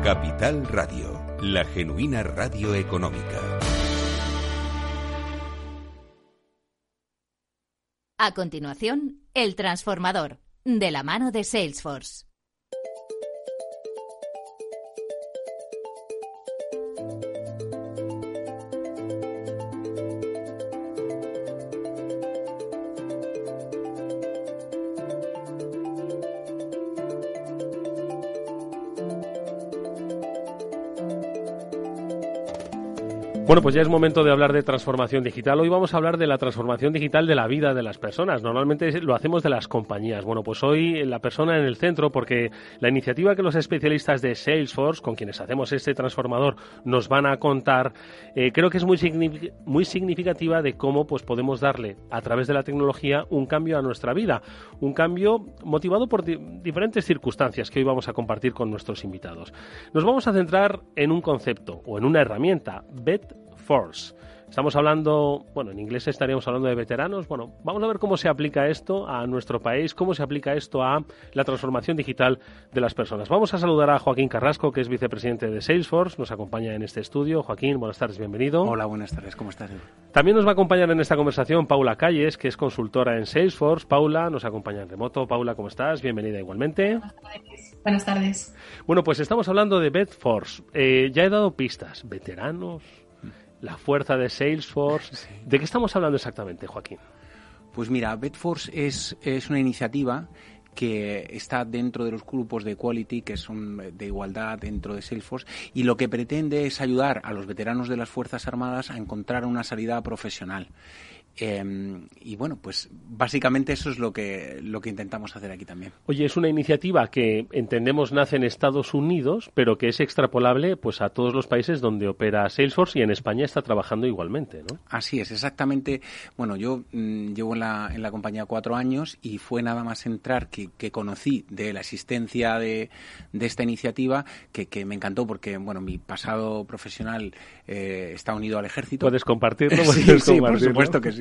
Capital Radio, la genuina radio económica. A continuación, El Transformador, de la mano de Salesforce. Bueno, pues ya es momento de hablar de transformación digital. Hoy vamos a hablar de la transformación digital de la vida de las personas. Normalmente lo hacemos de las compañías. Bueno, pues hoy la persona en el centro, porque la iniciativa que los especialistas de Salesforce, con quienes hacemos este transformador, nos van a contar, eh, creo que es muy, muy significativa de cómo pues, podemos darle a través de la tecnología un cambio a nuestra vida. Un cambio motivado por diferentes circunstancias que hoy vamos a compartir con nuestros invitados. Nos vamos a centrar en un concepto o en una herramienta, BET Force. Estamos hablando, bueno, en inglés estaríamos hablando de veteranos. Bueno, vamos a ver cómo se aplica esto a nuestro país, cómo se aplica esto a la transformación digital de las personas. Vamos a saludar a Joaquín Carrasco, que es vicepresidente de Salesforce, nos acompaña en este estudio. Joaquín, buenas tardes, bienvenido. Hola, buenas tardes, ¿cómo estás? También nos va a acompañar en esta conversación Paula Calles, que es consultora en Salesforce. Paula nos acompaña en remoto. Paula, ¿cómo estás? Bienvenida igualmente. Buenas tardes. Buenas tardes. Bueno, pues estamos hablando de BetForce. Eh, ya he dado pistas. Veteranos, la fuerza de Salesforce. ¿De qué estamos hablando exactamente, Joaquín? Pues mira, Betforce es, es una iniciativa que está dentro de los grupos de Quality, que son de igualdad dentro de Salesforce, y lo que pretende es ayudar a los veteranos de las Fuerzas Armadas a encontrar una salida profesional. Em, y bueno, pues básicamente eso es lo que, lo que intentamos hacer aquí también. Oye, es una iniciativa que entendemos nace en Estados Unidos, pero que es extrapolable pues a todos los países donde opera Salesforce y en España está trabajando igualmente, ¿no? Así es, exactamente. Bueno, yo mm, llevo en la, en la compañía cuatro años y fue nada más entrar que, que conocí de la existencia de, de esta iniciativa que, que, me encantó porque, bueno, mi pasado profesional eh, está unido al ejército. ¿Puedes compartirlo? sí, sí, por supuesto que sí.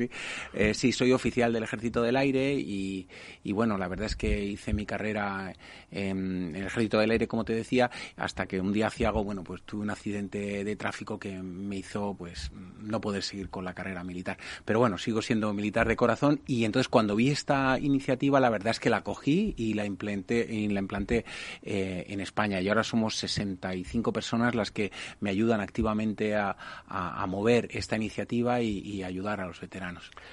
Eh, sí, soy oficial del Ejército del Aire y, bueno, la verdad es que hice mi carrera en el Ejército del Aire, como te decía, hasta que un día algo bueno, pues tuve un accidente de tráfico que me hizo, pues, no poder seguir con la carrera militar. Pero bueno, sigo siendo militar de corazón y entonces cuando vi esta iniciativa, la verdad es que la cogí y la implanté, y la implanté eh, en España. Y ahora somos 65 personas las que me ayudan activamente a, mover esta iniciativa y ayudar a los veteranos.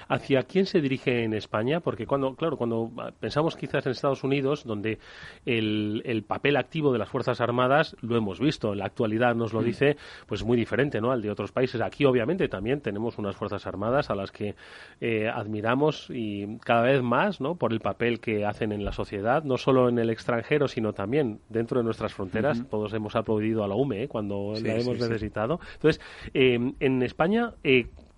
¿Hacia quién se dirige en España? Porque cuando, claro, cuando pensamos quizás en Estados Unidos, donde el, el papel activo de las Fuerzas Armadas lo hemos visto, en la actualidad nos lo mm. dice, pues muy diferente ¿no? al de otros países. Aquí obviamente también tenemos unas Fuerzas Armadas a las que eh, admiramos y cada vez más ¿no? por el papel que hacen en la sociedad, no solo en el extranjero, sino también dentro de nuestras fronteras. Todos hemos aplaudido a la UME ¿eh? cuando la hemos necesitado. Entonces, eh, en España,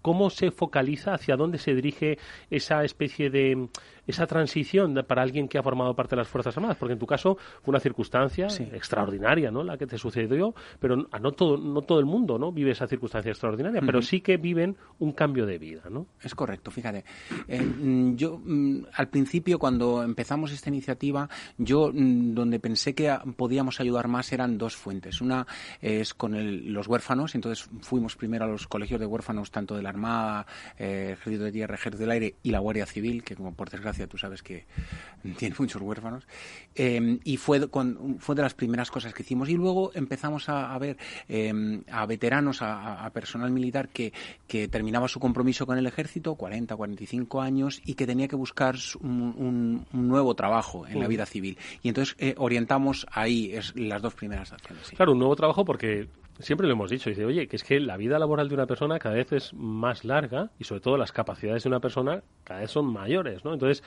¿Cómo se focaliza, hacia dónde se dirige esa especie de esa transición para alguien que ha formado parte de las Fuerzas Armadas? Porque en tu caso fue una circunstancia extraordinaria, ¿no? La que te sucedió, pero no todo, no todo el mundo, ¿no? Vive esa circunstancia extraordinaria, pero sí que viven un cambio de vida, ¿no? Es correcto, fíjate. Eh, mm, yo, mm, al principio, cuando empezamos esta iniciativa, yo mm, donde pensé que podíamos ayudar más eran dos fuentes. Una es con los huérfanos, entonces fuimos primero a los colegios de huérfanos, tanto de la Armada, eh, Ejército de Tierra, Ejército del Aire y la Guardia Civil, que como por desgracia tú sabes que tiene muchos huérfanos. Em, y fue, fue de las primeras cosas que hicimos. Y luego empezamos a, ver em, a veteranos, a, personal militar que, que terminaba su compromiso con el ejército, 40, 45 años, y que tenía que buscar un, nuevo trabajo en la vida civil. Y entonces eh, orientamos ahí es, las dos primeras acciones. Claro, un nuevo trabajo porque siempre lo hemos dicho, dice, oye, que es que la vida laboral de una persona cada vez es más larga y sobre todo las capacidades de una persona cada vez son mayores, ¿no? Entonces,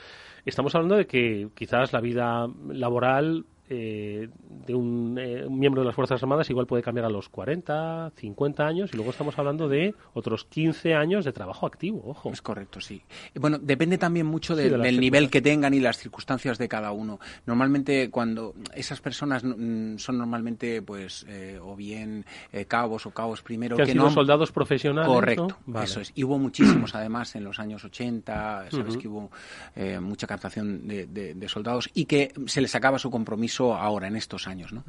estamos hablando de que quizás la vida laboral eh, de un, eh, un, miembro de las Fuerzas Armadas igual puede cambiar a los 40, 50 años y luego estamos hablando de otros 15 años de trabajo activo, ojo. Es correcto, sí. Bueno, depende también mucho del nivel que tengan y las circunstancias de cada uno. Normalmente cuando esas personas mm, son normalmente pues eh, o bien cabos o cabos primero que, han sido soldados profesionales, Correcto, eso es. Y hubo muchísimos además en los años 80, sabes que hubo mucha captación de, de soldados y que se les acaba su compromiso ahora, en estos años. ¿no?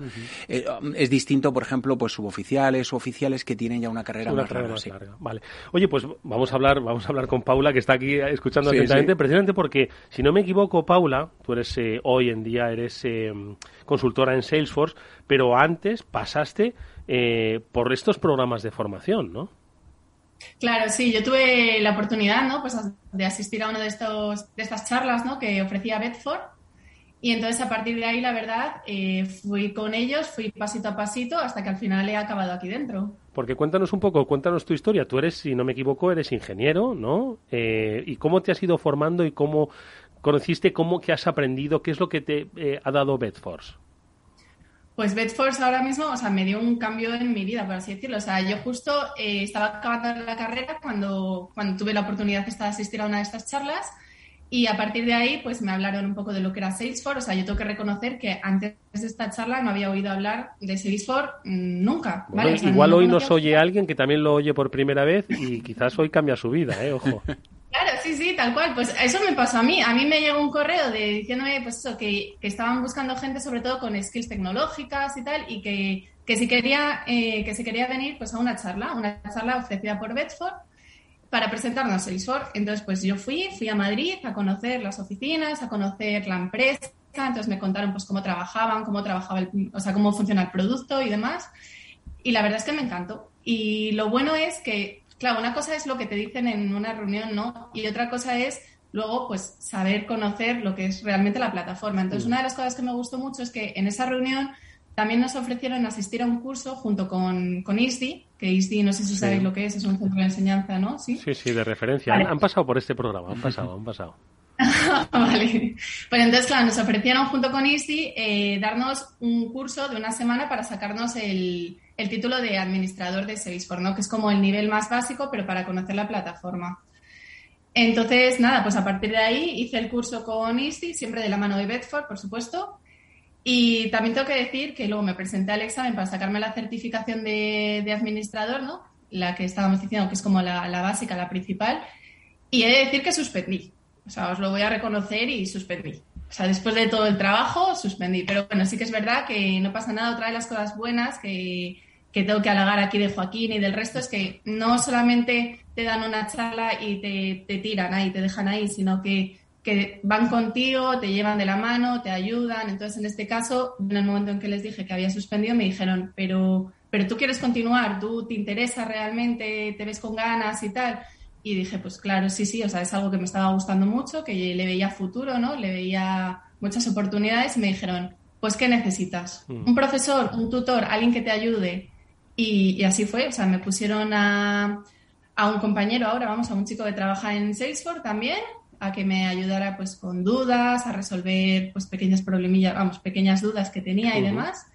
Eh, es distinto, por ejemplo, pues suboficiales o oficiales que tienen ya una carrera, más, larga, Vale. Oye, pues vamos a hablar, vamos a hablar con Paula, que está aquí escuchando atentamente, precisamente porque, si no me equivoco, Paula, tú eres eh, hoy en día eres eh, consultora en Salesforce, pero antes pasaste por estos programas de formación, ¿no? Claro, sí, yo tuve la oportunidad, ¿no? Pues de asistir a una de estos de estas charlas, ¿no? Que ofrecía Bedford y entonces a partir de ahí, la verdad, eh, fui con ellos, fui pasito a pasito hasta que al final he acabado aquí dentro. Porque cuéntanos un poco, cuéntanos tu historia. Tú eres, si no me equivoco, eres ingeniero, ¿no? Eh, ¿Y cómo te has ido formando y cómo conociste, cómo que has aprendido, qué es lo que te eh, ha dado Bedforce? Pues Bedforce ahora mismo, o sea, me dio un cambio en mi vida, por así decirlo. O sea, yo justo estaba acabando la carrera cuando, cuando tuve la oportunidad de asistir a una de estas charlas y a partir de ahí, pues me hablaron un poco de lo que era Salesforce. O sea, yo tengo que reconocer que antes de esta charla no había oído hablar de Salesforce mm, nunca. igual hoy nos oye alguien que también lo oye por primera vez y quizás hoy cambia su vida, ¿eh? Ojo. Claro, sí, sí, tal cual. Pues eso me pasó a mí. A mí me llegó un correo de diciéndome, pues eso, que, que estaban buscando gente sobre todo con skills tecnológicas y tal, y que, que si quería, eh, que si quería venir pues a una charla, una charla ofrecida por Bedford para presentarnos a Salesforce. Entonces, pues yo fui, fui a Madrid a conocer las oficinas, a conocer la empresa, entonces me contaron pues cómo trabajaban, cómo trabajaba el, o sea, cómo funciona el producto y demás. Y la verdad es que me encantó. Y lo bueno es que, claro, una cosa es lo que te dicen en una reunión, ¿no? Y otra cosa es luego pues saber conocer lo que es realmente la plataforma. Entonces, una de las cosas que me gustó mucho es que en esa reunión también nos ofrecieron asistir a un curso junto con, con ISDI, que ISDI, no sé si sabéis lo que es, es un centro de enseñanza, ¿no? Sí, sí, sí de referencia. Han, pasado por este programa, han pasado, han pasado. vale. Pues entonces, claro, nos ofrecieron junto con ISDI eh, darnos un curso de una semana para sacarnos el, el título de administrador de Salesforce, ¿no? Que es como el nivel más básico, pero para conocer la plataforma. Entonces, nada, pues a partir de ahí hice el curso con ISDI, siempre de la mano de Bedford, por supuesto. Y también tengo que decir que luego me presenté al examen para sacarme la certificación de, administrador, ¿no? La que estábamos diciendo que es como la, la, básica, la principal. Y he de decir que suspendí. O sea, os lo voy a reconocer y suspendí. O sea, después de todo el trabajo, suspendí. Pero bueno, sí que es verdad que no pasa nada. Otra de las cosas buenas que, que tengo que halagar aquí de Joaquín y del resto es que no solamente te dan una charla y te, te tiran ahí, te dejan ahí, sino que, que, van contigo, te llevan de la mano, te ayudan. Entonces, en este caso, en el momento en que les dije que había suspendido, me dijeron, pero, pero tú quieres continuar, tú te interesa realmente, te ves con ganas y tal. Y dije, pues claro, sí, sí, o sea, es algo que me estaba gustando mucho, que le veía futuro, ¿no? Le veía muchas oportunidades y me dijeron, pues, ¿qué necesitas? Mm. Un profesor, un tutor, alguien que te ayude, y, así fue, o sea, me pusieron a, a, un compañero ahora, vamos, a un chico que trabaja en Salesforce también, a que me ayudara pues con dudas, a resolver pues pequeñas problemillas, vamos, pequeñas dudas que tenía y demás.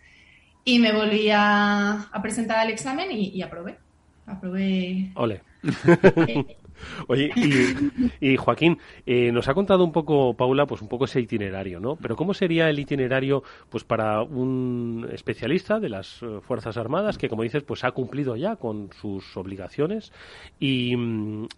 Y me volví a, presentar al examen y, y aprobé. Aprobé. Ole. Oye, y, Joaquín, eh, nos ha contado un poco, Paula, pues un poco ese itinerario, ¿no? Pero ¿cómo sería el itinerario, pues para un especialista de las eh, Fuerzas Armadas que, como dices, pues ha cumplido ya con sus obligaciones? Y,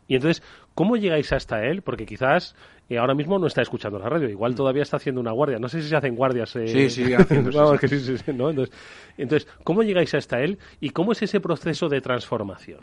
y entonces, ¿cómo llegáis hasta él? Porque quizás eh, ahora mismo no está escuchando la radio, igual todavía está haciendo una guardia. No sé si se hacen guardias. sí, sí, entonces, entonces, ¿cómo llegáis hasta él y cómo es ese proceso de transformación?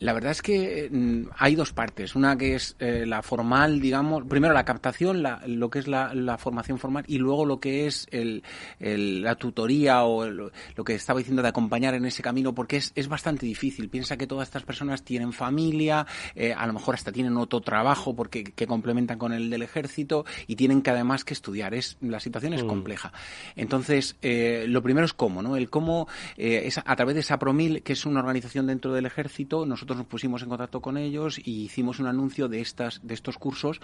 La verdad es que mm, hay dos partes. Una que es eh, la formal, digamos, primero la captación, lo que es la, formación formal, y luego lo que es el, la tutoría o lo, que estaba diciendo de acompañar en ese camino, porque es, es bastante difícil. Piensa que todas estas personas tienen familia, eh, a lo mejor hasta tienen otro trabajo porque que complementan con el del ejército y tienen que además que estudiar. Es, la situación es mm. compleja. Entonces, eh, lo primero es cómo, ¿no? El cómo es a través de Sapromil, que es una organización dentro del ejército, nosotros nos pusimos en contacto con ellos y hicimos un anuncio de estas de estos cursos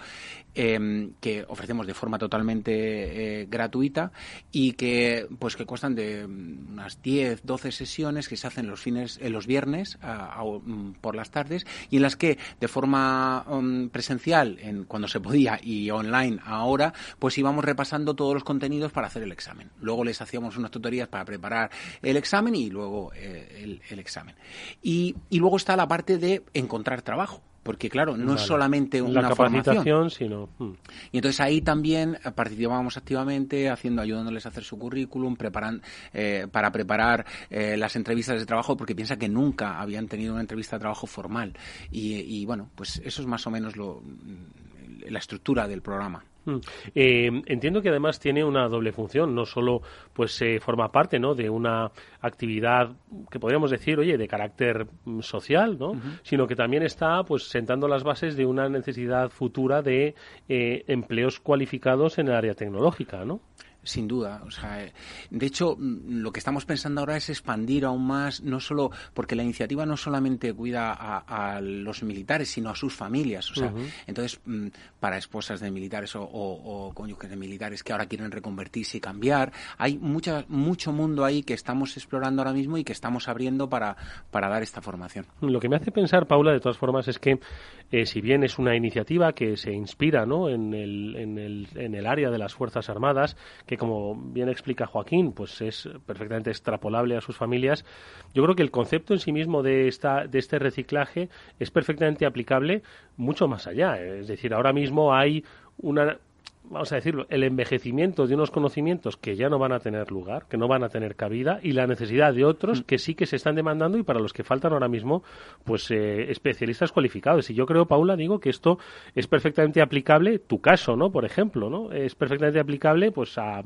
em, que ofrecemos de forma totalmente eh, gratuita y que pues que cuestan de unas 10, 12 sesiones que se hacen los fines en los viernes mm, por las tardes y en las que de forma um, presencial en cuando se podía y online ahora pues íbamos repasando todos los contenidos para hacer el examen. Luego les hacíamos unas tutorías para preparar el examen y luego eh, el, el, examen. Y, y luego está la parte parte de encontrar trabajo porque claro, no es solamente una la capacitación, sino hmm. y entonces ahí también participábamos activamente haciendo, ayudándoles a hacer su currículum, preparan, eh, para preparar eh, las entrevistas de trabajo, porque piensa que nunca habían tenido una entrevista de trabajo formal y, y bueno, pues eso es más o menos lo, la estructura del programa. Mm. Eh, entiendo que además tiene una doble función, no solo pues eh, forma parte ¿no? de una actividad que podríamos decir, oye, de carácter mm, social, ¿no? sino que también está pues sentando las bases de una necesidad futura de eh, empleos cualificados en el área tecnológica, ¿no? Sin duda. O sea, de hecho, mm, lo que estamos pensando ahora es expandir aún más, no solo porque la iniciativa no solamente cuida a, los militares, sino a sus familias. O sea, entonces, mm, para esposas de militares o, cónyuges de militares que ahora quieren reconvertirse y cambiar, hay mucha, mucho mundo ahí que estamos explorando ahora mismo y que estamos abriendo para, para dar esta formación. Lo que me hace pensar, Paula, de todas formas, es que eh, si bien es una iniciativa que se inspira ¿no? en, el, en, el, en el área de las Fuerzas Armadas, que como bien explica Joaquín, pues es perfectamente extrapolable a sus familias. Yo creo que el concepto en sí mismo de, esta, de este reciclaje es perfectamente aplicable mucho más allá. Es decir, ahora mismo hay una, vamos a decirlo, el envejecimiento de unos conocimientos que ya no van a tener lugar, que no van a tener cabida, y la necesidad de otros mm. que sí que se están demandando y para los que faltan ahora mismo, pues eh, especialistas cualificados. Y yo creo, Paula, digo que esto es perfectamente aplicable, tu caso, ¿no? Por ejemplo, ¿no? Es perfectamente aplicable, pues a,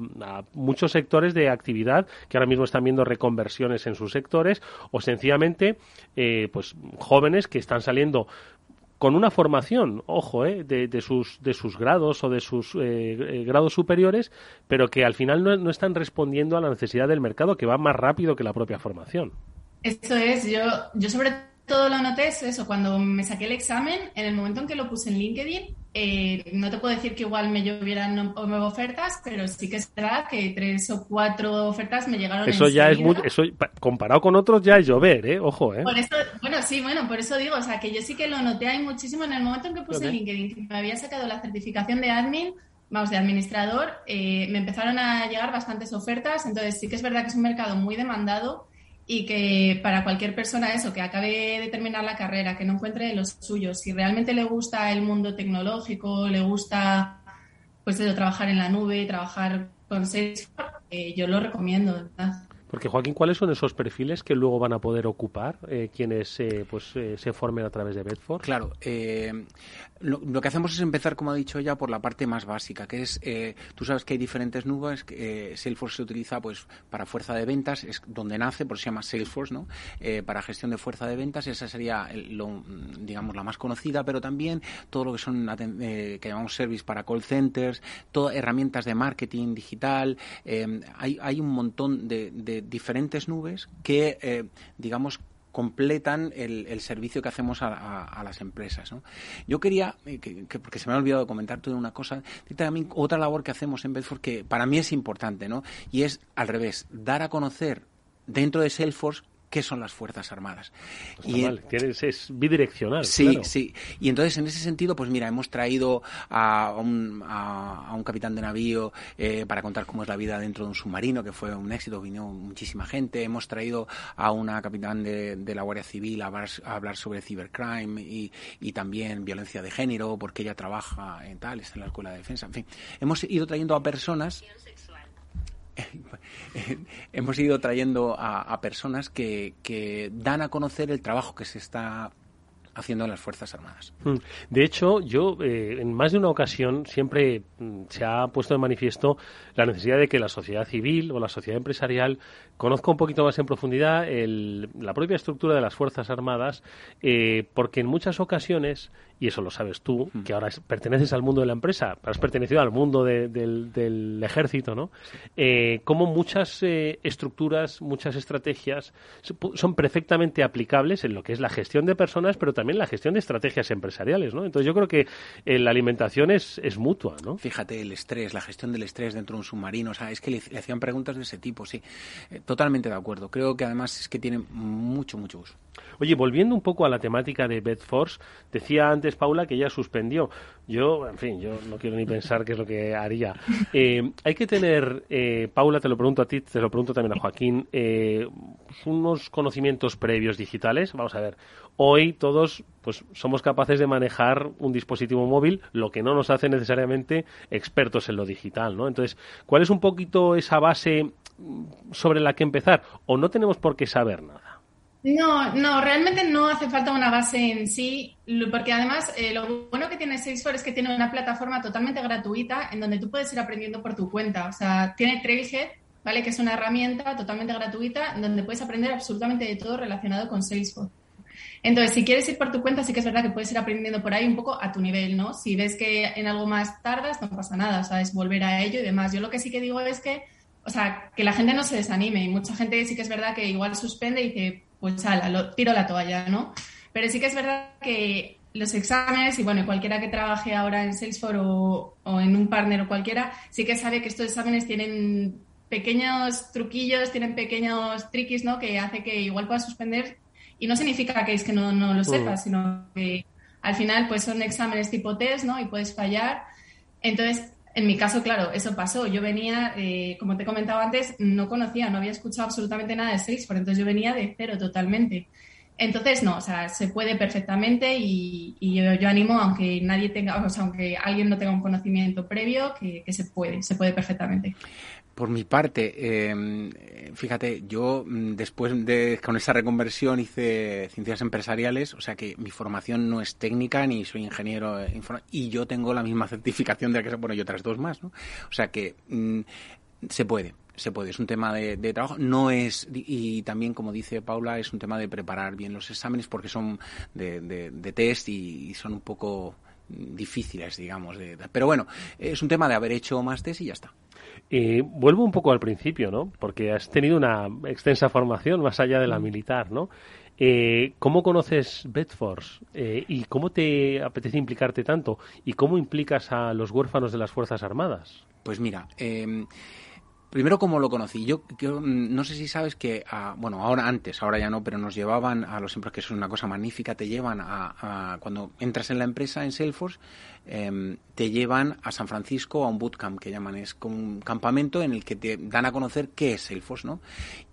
muchos sectores de actividad que ahora mismo están viendo reconversiones en sus sectores o sencillamente, eh, pues jóvenes que están saliendo con una formación, ojo, eh, de, sus, de sus grados o de sus eh, eh, grados superiores, pero que al final no, no, están respondiendo a la necesidad del mercado, que va más rápido que la propia formación. Eso es, yo, yo sobre todo lo noté eso, cuando me saqué el examen, en el momento en que lo puse en LinkedIn, eh, no te puedo decir que igual me llovieran ofertas, pero sí que es verdad que tres o cuatro ofertas me llegaron. Eso ya es muy, eso comparado con otros ya es llover, ¿eh? Ojo, ¿eh? Por eso, bueno, sí, bueno, por eso digo, o sea, que yo sí que lo noté ahí muchísimo en el momento en que puse LinkedIn, que me había sacado la certificación de admin, vamos, de administrador, eh, me empezaron a llegar bastantes ofertas, entonces sí que es verdad que es un mercado muy demandado y que para cualquier persona eso, que acabe de terminar la carrera, que no encuentre los suyos, si realmente le gusta el mundo tecnológico, le gusta pues eso, trabajar en la nube, trabajar con Salesforce, eh, yo lo recomiendo, ¿verdad? Porque Joaquín, ¿cuáles son esos perfiles que luego van a poder ocupar eh, quienes eh, pues eh, se formen a través de Bedford? Claro, lo, que hacemos es empezar, como ha dicho ella, por la parte más básica, que es, tú sabes que hay diferentes nubes, Salesforce se utiliza pues para fuerza de ventas, es donde nace, por eso se llama Salesforce, ¿no? para gestión de fuerza de ventas, esa sería, lo, digamos, la más conocida, pero también todo lo que son, que llamamos service para call centers, todas herramientas de marketing digital, hay, hay un montón de diferentes nubes que, eh, digamos, completan el, servicio que hacemos a, las empresas. Yo quería, eh, que, porque se me ha olvidado comentar toda una cosa, también otra labor que hacemos en Bedford que para mí es importante, ¿no? y es al revés, dar a conocer dentro de Salesforce qué son las Fuerzas Armadas. y es bidireccional. Sí, sí. Y entonces, en ese sentido, pues mira, hemos traído a un, a, un capitán de navío eh, para contar cómo es la vida dentro de un submarino, que fue un éxito, vino muchísima gente. Hemos traído a una capitán de, la Guardia Civil a hablar, sobre cibercrime y, y, también violencia de género, porque ella trabaja en tal, está en la Escuela de Defensa. En fin, hemos ido trayendo a personas hemos ido trayendo a, personas que, dan a conocer el trabajo que se está haciendo en las Fuerzas Armadas. Hmm. De hecho, yo eh, en más de una ocasión siempre mm, se ha puesto de manifiesto la necesidad de que la sociedad civil o la sociedad empresarial conozca un poquito más en profundidad la propia estructura de las Fuerzas Armadas, eh, porque en muchas ocasiones, y eso lo sabes tú, que ahora perteneces al mundo de la empresa, has pertenecido al mundo del, ejército, ¿no? Eh, como muchas estructuras, muchas estrategias son perfectamente aplicables en lo que es la gestión de personas, pero también la gestión de estrategias empresariales, ¿no? Entonces yo creo que eh, la alimentación es, es mutua, ¿no? Fíjate, el estrés, la gestión del estrés dentro de un submarino, o sea, es que le, hacían preguntas de ese tipo, sí. Eh, totalmente de acuerdo. Creo que además es que tiene mucho, mucho uso. Oye, volviendo un poco a la temática de Bedforce, decía antes Paula que ya suspendió. Yo, en fin, yo no quiero ni pensar qué es lo que haría. Eh, hay que tener, eh, Paula, te lo pregunto a ti, te lo pregunto también a Joaquín, eh, unos conocimientos previos digitales. Vamos a ver, hoy todos pues somos capaces de manejar un dispositivo móvil, lo que no nos hace necesariamente expertos en lo digital, ¿no? Entonces, ¿cuál es un poquito esa base sobre la que empezar? ¿O no tenemos por qué saber nada? No, no, realmente no hace falta una base en sí, porque además eh, lo bueno que tiene Salesforce es que tiene una plataforma totalmente gratuita en donde tú puedes ir aprendiendo por tu cuenta. O sea, tiene Trailhead, ¿vale? Que es una herramienta totalmente gratuita donde puedes aprender absolutamente de todo relacionado con Salesforce. Entonces, si quieres ir por tu cuenta, sí que es verdad que puedes ir aprendiendo por ahí un poco a tu nivel, ¿no? Si ves que en algo más tardas, no pasa nada, o sea, es volver a ello y demás. Yo lo que sí que digo es que, o sea, que la gente no se desanime. Y mucha gente sí que es verdad que igual suspende y dice, pues ala, lo, tiro la toalla, ¿no? Pero sí que es verdad que los exámenes, y bueno, cualquiera que trabaje ahora en Salesforce o, en un partner o cualquiera, sí que sabe que estos exámenes tienen pequeños truquillos, tienen pequeños triquis, ¿no? Que hace que igual puedas suspender y no significa que es que no, no lo sepas, sino que al final pues son exámenes tipo test, ¿no? Y puedes fallar. Entonces, en mi caso, claro, eso pasó. Yo venía, eh, como te he comentado antes, no conocía, no había escuchado absolutamente nada de Salesforce, entonces yo venía de cero totalmente. Entonces, no, o sea, se puede perfectamente y, yo, animo, aunque nadie tenga, o sea, aunque alguien no tenga un conocimiento previo, que se puede, se puede perfectamente. Por mi parte, em, fíjate, yo mm, después de con esa reconversión hice ciencias empresariales, o sea que mi formación no es técnica ni soy ingeniero y yo tengo la misma certificación de la que bueno y otras dos más, ¿no? O sea que mm, se puede, se puede. Es un tema de, trabajo, no es y también como dice Paula es un tema de preparar bien los exámenes porque son de, de, test y, son un poco difíciles, digamos. De, pero bueno, es un tema de haber hecho más test y ya está. Eh, vuelvo un poco al principio, ¿no? Porque has tenido una extensa formación más allá de la mm. militar, ¿no? Eh, ¿Cómo conoces Bedforce eh, y cómo te apetece implicarte tanto? ¿Y cómo implicas a los huérfanos de las Fuerzas Armadas? Pues mira, eh, primero cómo lo conocí. Yo, mm, no sé si sabes que, bueno, ahora antes, ahora ya no, pero nos llevaban a los siempre que es una cosa magnífica, te llevan a, cuando entras en la empresa en Salesforce, em, te llevan a San Francisco a un bootcamp que llaman, es como un campamento en el que te dan a conocer qué es Salesforce, ¿no?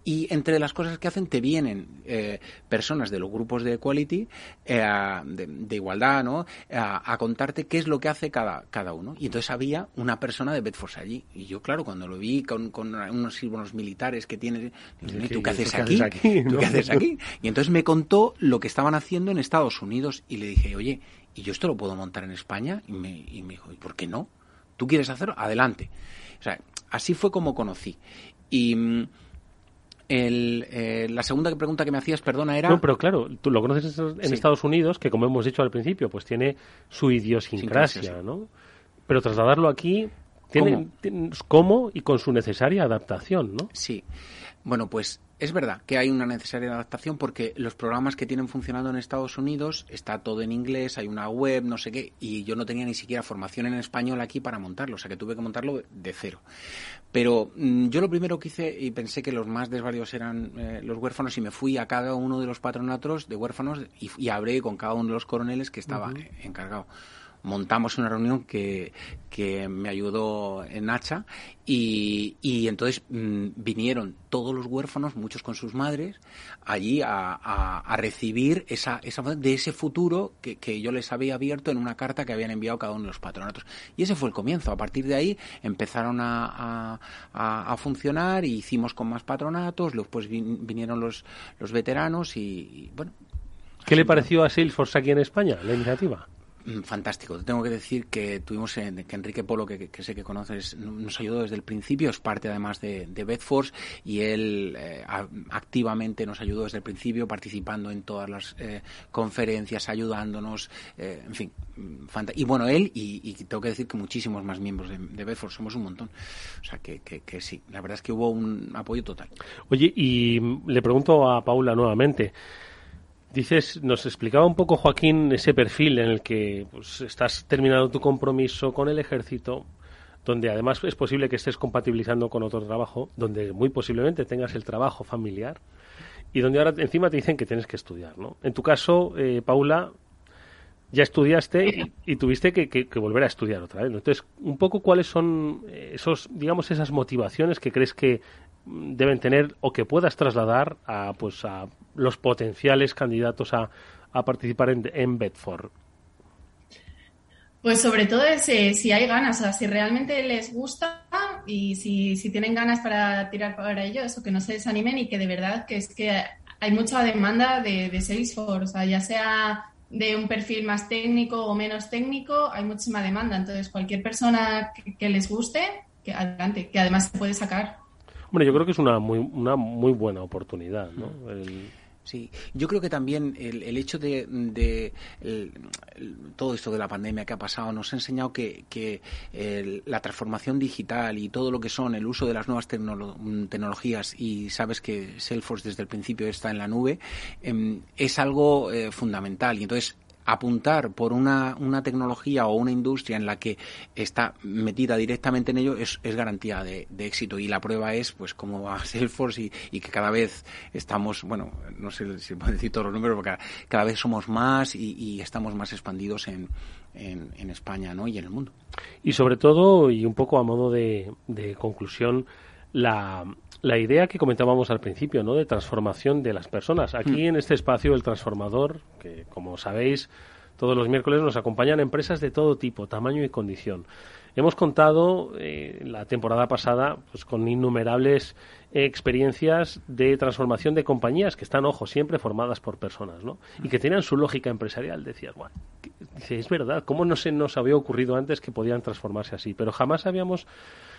Y entre las cosas que hacen te vienen eh, personas de los grupos de equality, eh, de, igualdad, ¿no? A, contarte qué es lo que hace cada, cada uno. Y entonces había una persona de Bedford allí. Y yo, claro, cuando lo vi con, con unos símbolos militares que tiene, ¿y tú qué haces aquí? ¿Tú qué haces aquí? Y entonces me contó lo que estaban haciendo en Estados Unidos y le dije, oye, ¿y yo esto lo puedo montar en España? Y me, y me dijo, ¿y por qué no? ¿Tú quieres hacerlo? Adelante. O sea, así fue como conocí. Y mm, el, eh, la segunda pregunta que me hacías, perdona, era... No, pero claro, tú lo conoces en Estados Unidos, que como hemos dicho al principio, pues tiene su idiosincrasia, ¿no? Pero trasladarlo aquí tiene, ¿Cómo? ¿Cómo? y con su necesaria adaptación, ¿no? Sí. Bueno, pues es verdad que hay una necesaria adaptación porque los programas que tienen funcionando en Estados Unidos está todo en inglés, hay una web, no sé qué, y yo no tenía ni siquiera formación en español aquí para montarlo, o sea que tuve que montarlo de cero. Pero mm, yo lo primero que hice y pensé que los más desvarios eran eh, los huérfanos y me fui a cada uno de los patronatos de huérfanos y, y hablé con cada uno de los coroneles que estaba encargado montamos una reunión que, que me ayudó en Hacha y, y entonces mm, vinieron todos los huérfanos, muchos con sus madres, allí a, a, recibir esa, esa de ese futuro que, que, yo les había abierto en una carta que habían enviado cada uno de los patronatos. Y ese fue el comienzo. A partir de ahí empezaron a, a, a funcionar y hicimos con más patronatos, después vinieron los, los veteranos y, bueno. ¿Qué le pareció a Salesforce aquí en España, la iniciativa? Mm, fantástico. tengo que decir que tuvimos en, que Enrique Polo, que, sé que conoces, nos ayudó desde el principio, es parte además de, de Bedforce y él eh, activamente nos ayudó desde el principio, participando en todas las eh, conferencias, ayudándonos, eh, en fin, mm, y bueno, él y, tengo que decir que muchísimos más miembros de, de Bedford, somos un montón. O sea que, que sí, la verdad es que hubo un apoyo total. Oye, y le pregunto a Paula nuevamente. Dices, nos explicaba un poco Joaquín ese perfil en el que pues, estás terminando tu compromiso con el ejército, donde además es posible que estés compatibilizando con otro trabajo, donde muy posiblemente tengas el trabajo familiar y donde ahora encima te dicen que tienes que estudiar, ¿no? En tu caso, eh, Paula, ya estudiaste y, tuviste que, volver a estudiar otra vez. Entonces, un poco cuáles son esos, digamos, esas motivaciones que crees que deben tener o que puedas trasladar a, pues, a los potenciales candidatos a, a participar en, en, Bedford? Pues sobre todo es eh, si hay ganas, o sea, si realmente les gusta y si, si tienen ganas para tirar para ello, eso, que no se desanimen y que de verdad que es que hay mucha demanda de, de Salesforce, o sea, ya sea de un perfil más técnico o menos técnico, hay muchísima demanda. Entonces, cualquier persona que, les guste, que adelante, que además se puede sacar. Bueno, yo creo que es una muy, una muy buena oportunidad, ¿no? Sí, yo creo que también el, hecho de, todo esto de la pandemia que ha pasado nos ha enseñado que, que la transformación digital y todo lo que son el uso de las nuevas tecnologías y sabes que Salesforce desde el principio está en la nube em, es algo eh, fundamental y entonces apuntar por una, una tecnología o una industria en la que está metida directamente en ello es, es garantía de, éxito. Y la prueba es, pues, como va Salesforce y, que cada vez estamos, bueno, no sé si puedo decir todos los números, porque cada, vez somos más y, estamos más expandidos en, en, España ¿no? y en el mundo. Y sobre todo, y un poco a modo de, de conclusión, la, la idea que comentábamos al principio, ¿no? De transformación de las personas. Aquí mm. en este espacio, el transformador, que como sabéis, todos los miércoles nos acompañan empresas de todo tipo, tamaño y condición. Hemos contado eh, la temporada pasada pues, con innumerables experiencias de transformación de compañías que están, ojo, siempre formadas por personas, ¿no? Y que tenían su lógica empresarial. Decías, bueno, es verdad, ¿cómo no se nos había ocurrido antes que podían transformarse así? Pero jamás habíamos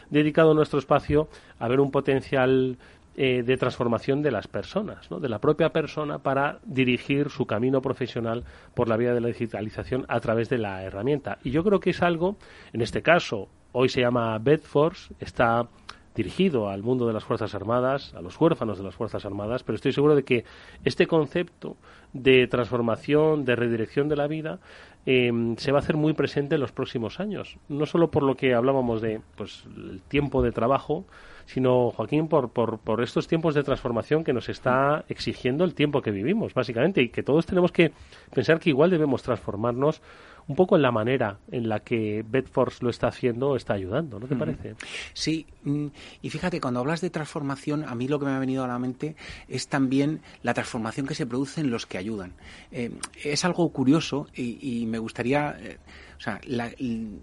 dedicado nuestro espacio a ver un potencial eh, de transformación de las personas, ¿no? de la propia persona para dirigir su camino profesional por la vía de la digitalización a través de la herramienta. Y yo creo que es algo, en este caso, hoy se llama Bedforce, está dirigido al mundo de las Fuerzas Armadas, a los huérfanos de las Fuerzas Armadas, pero estoy seguro de que este concepto de transformación, de redirección de la vida, em, se va a hacer muy presente en los próximos años. No solo por lo que hablábamos de pues, el tiempo de trabajo, sino, Joaquín, por, por, por estos tiempos de transformación que nos está exigiendo el tiempo que vivimos, básicamente, y que todos tenemos que pensar que igual debemos transformarnos un poco en la manera en la que Bedforce lo está haciendo, está ayudando, ¿no te parece? Sí, mm, y fíjate, cuando hablas de transformación, a mí lo que me ha venido a la mente es también la transformación que se produce en los que ayudan. Eh, es algo curioso y, me gustaría... Eh, o sea,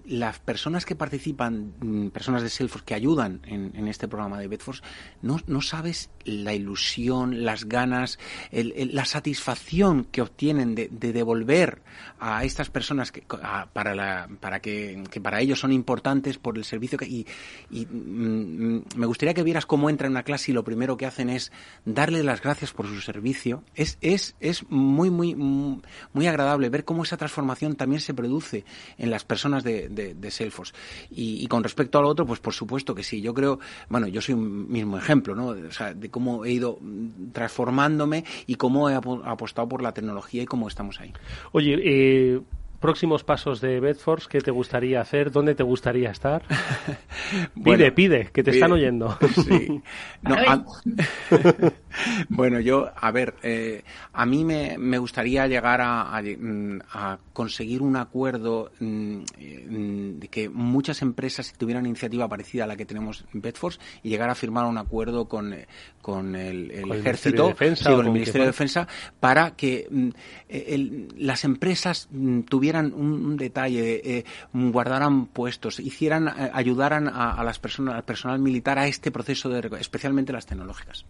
las personas que participan, mm, personas de Salesforce que ayudan en, este programa de Bedforce, no, no, sabes la ilusión, las ganas, la satisfacción que obtienen de, devolver a estas personas que, para, la, para que, para ellos son importantes por el servicio que, y, mm, me gustaría que vieras cómo entra en una clase y lo primero que hacen es darle las gracias por su servicio. Es, es, es muy, muy, muy agradable ver cómo esa transformación también se produce en las personas de, de, Salesforce. Y, con respecto al otro, pues por supuesto que sí. Yo creo, bueno, yo soy un mismo ejemplo, ¿no? O sea, de cómo he ido transformándome y cómo he apostado por la tecnología y cómo estamos ahí. Oye, eh, próximos pasos de Bedforce, ¿qué te gustaría hacer? ¿Dónde te gustaría estar? pide, pide, que te están oyendo. Sí. bueno, yo, a ver, eh, a mí me, me gustaría llegar a, mm, conseguir un acuerdo mm, mm, de que muchas empresas tuvieran iniciativa parecida a la que tenemos en Bedforce y llegar a firmar un acuerdo con, eh, con el, ejército, con el Ministerio de Defensa, para que eh, las empresas tuvieran un, detalle, guardaran puestos, hicieran, ayudaran a, las personas, al personal militar a este proceso de, especialmente las tecnológicas.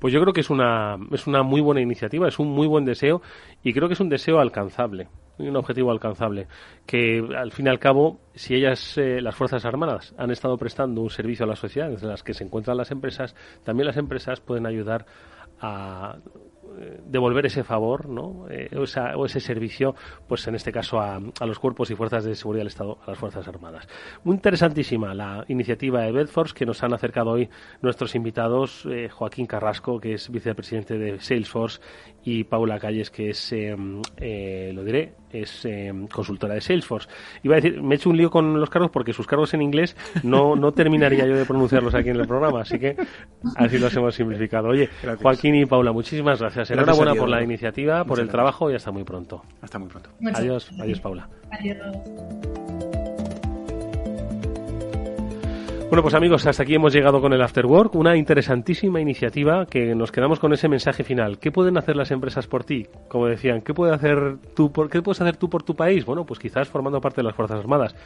Pues yo creo que es una, es una muy buena iniciativa, es un muy buen deseo y creo que es un deseo alcanzable, un objetivo alcanzable. Que al fin y al cabo, si ellas, eh, las Fuerzas Armadas, han estado prestando un servicio a la sociedad en las que se encuentran las empresas, también las empresas pueden ayudar a devolver ese favor, ¿no? Eh, o, ese servicio, pues en este caso a, los cuerpos y fuerzas de seguridad del Estado, a las Fuerzas Armadas. Muy interesantísima la iniciativa de Bedforce que nos han acercado hoy nuestros invitados, eh, Joaquín Carrasco, que es vicepresidente de Salesforce, y Paula Calles, que es, em, eh, lo diré, es em, consultora de Salesforce. Iba a decir, me he hecho un lío con los cargos porque sus cargos en inglés no, no terminaría yo de pronunciarlos aquí en el programa, así que así los hemos simplificado. Oye, Joaquín y Paula, muchísimas gracias. Enhorabuena por la iniciativa, por el trabajo y hasta muy pronto. Hasta muy pronto. adiós, adiós Paula. Adiós. Bueno, pues amigos, hasta aquí hemos llegado con el After Work, una interesantísima iniciativa que nos quedamos con ese mensaje final. ¿Qué pueden hacer las empresas por ti? Como decían, ¿qué, puede hacer tú ¿qué puedes hacer tú por tu país? Bueno, pues quizás formando parte de las Fuerzas Armadas.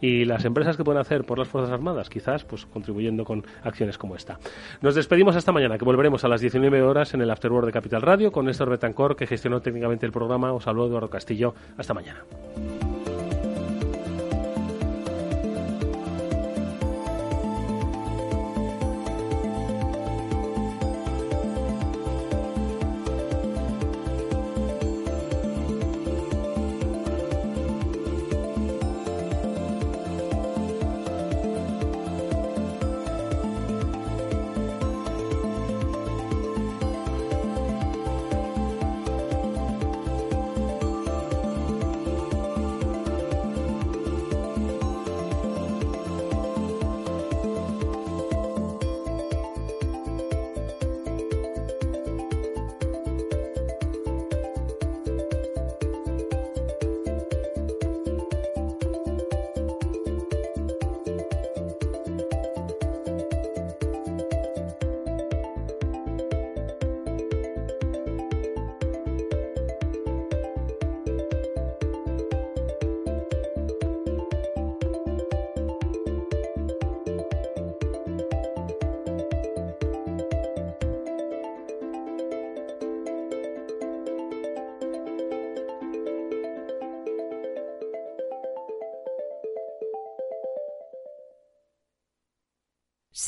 Y las empresas que pueden hacer por las Fuerzas Armadas, quizás pues contribuyendo con acciones como esta. Nos despedimos hasta mañana, que volveremos a las 19 horas en el After Work de Capital Radio con Néstor Betancor, que gestionó técnicamente el programa. Os habló Eduardo Castillo. Hasta mañana.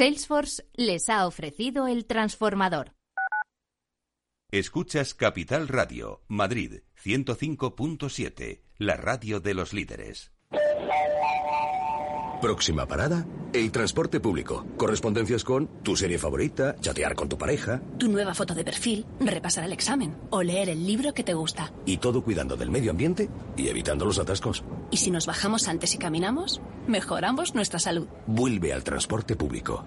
Salesforce les ha ofrecido el transformador. Escuchas Capital Radio, Madrid 105.7, la radio de los líderes. Próxima parada, el transporte público. Correspondencias con tu serie favorita, chatear con tu pareja. Tu nueva foto de perfil, repasar el examen o leer el libro que te gusta. Y todo cuidando del medio ambiente y evitando los atascos. Y si nos bajamos antes y caminamos, mejoramos nuestra salud. Vuelve al transporte público.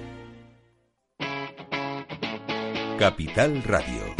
Capital Radio.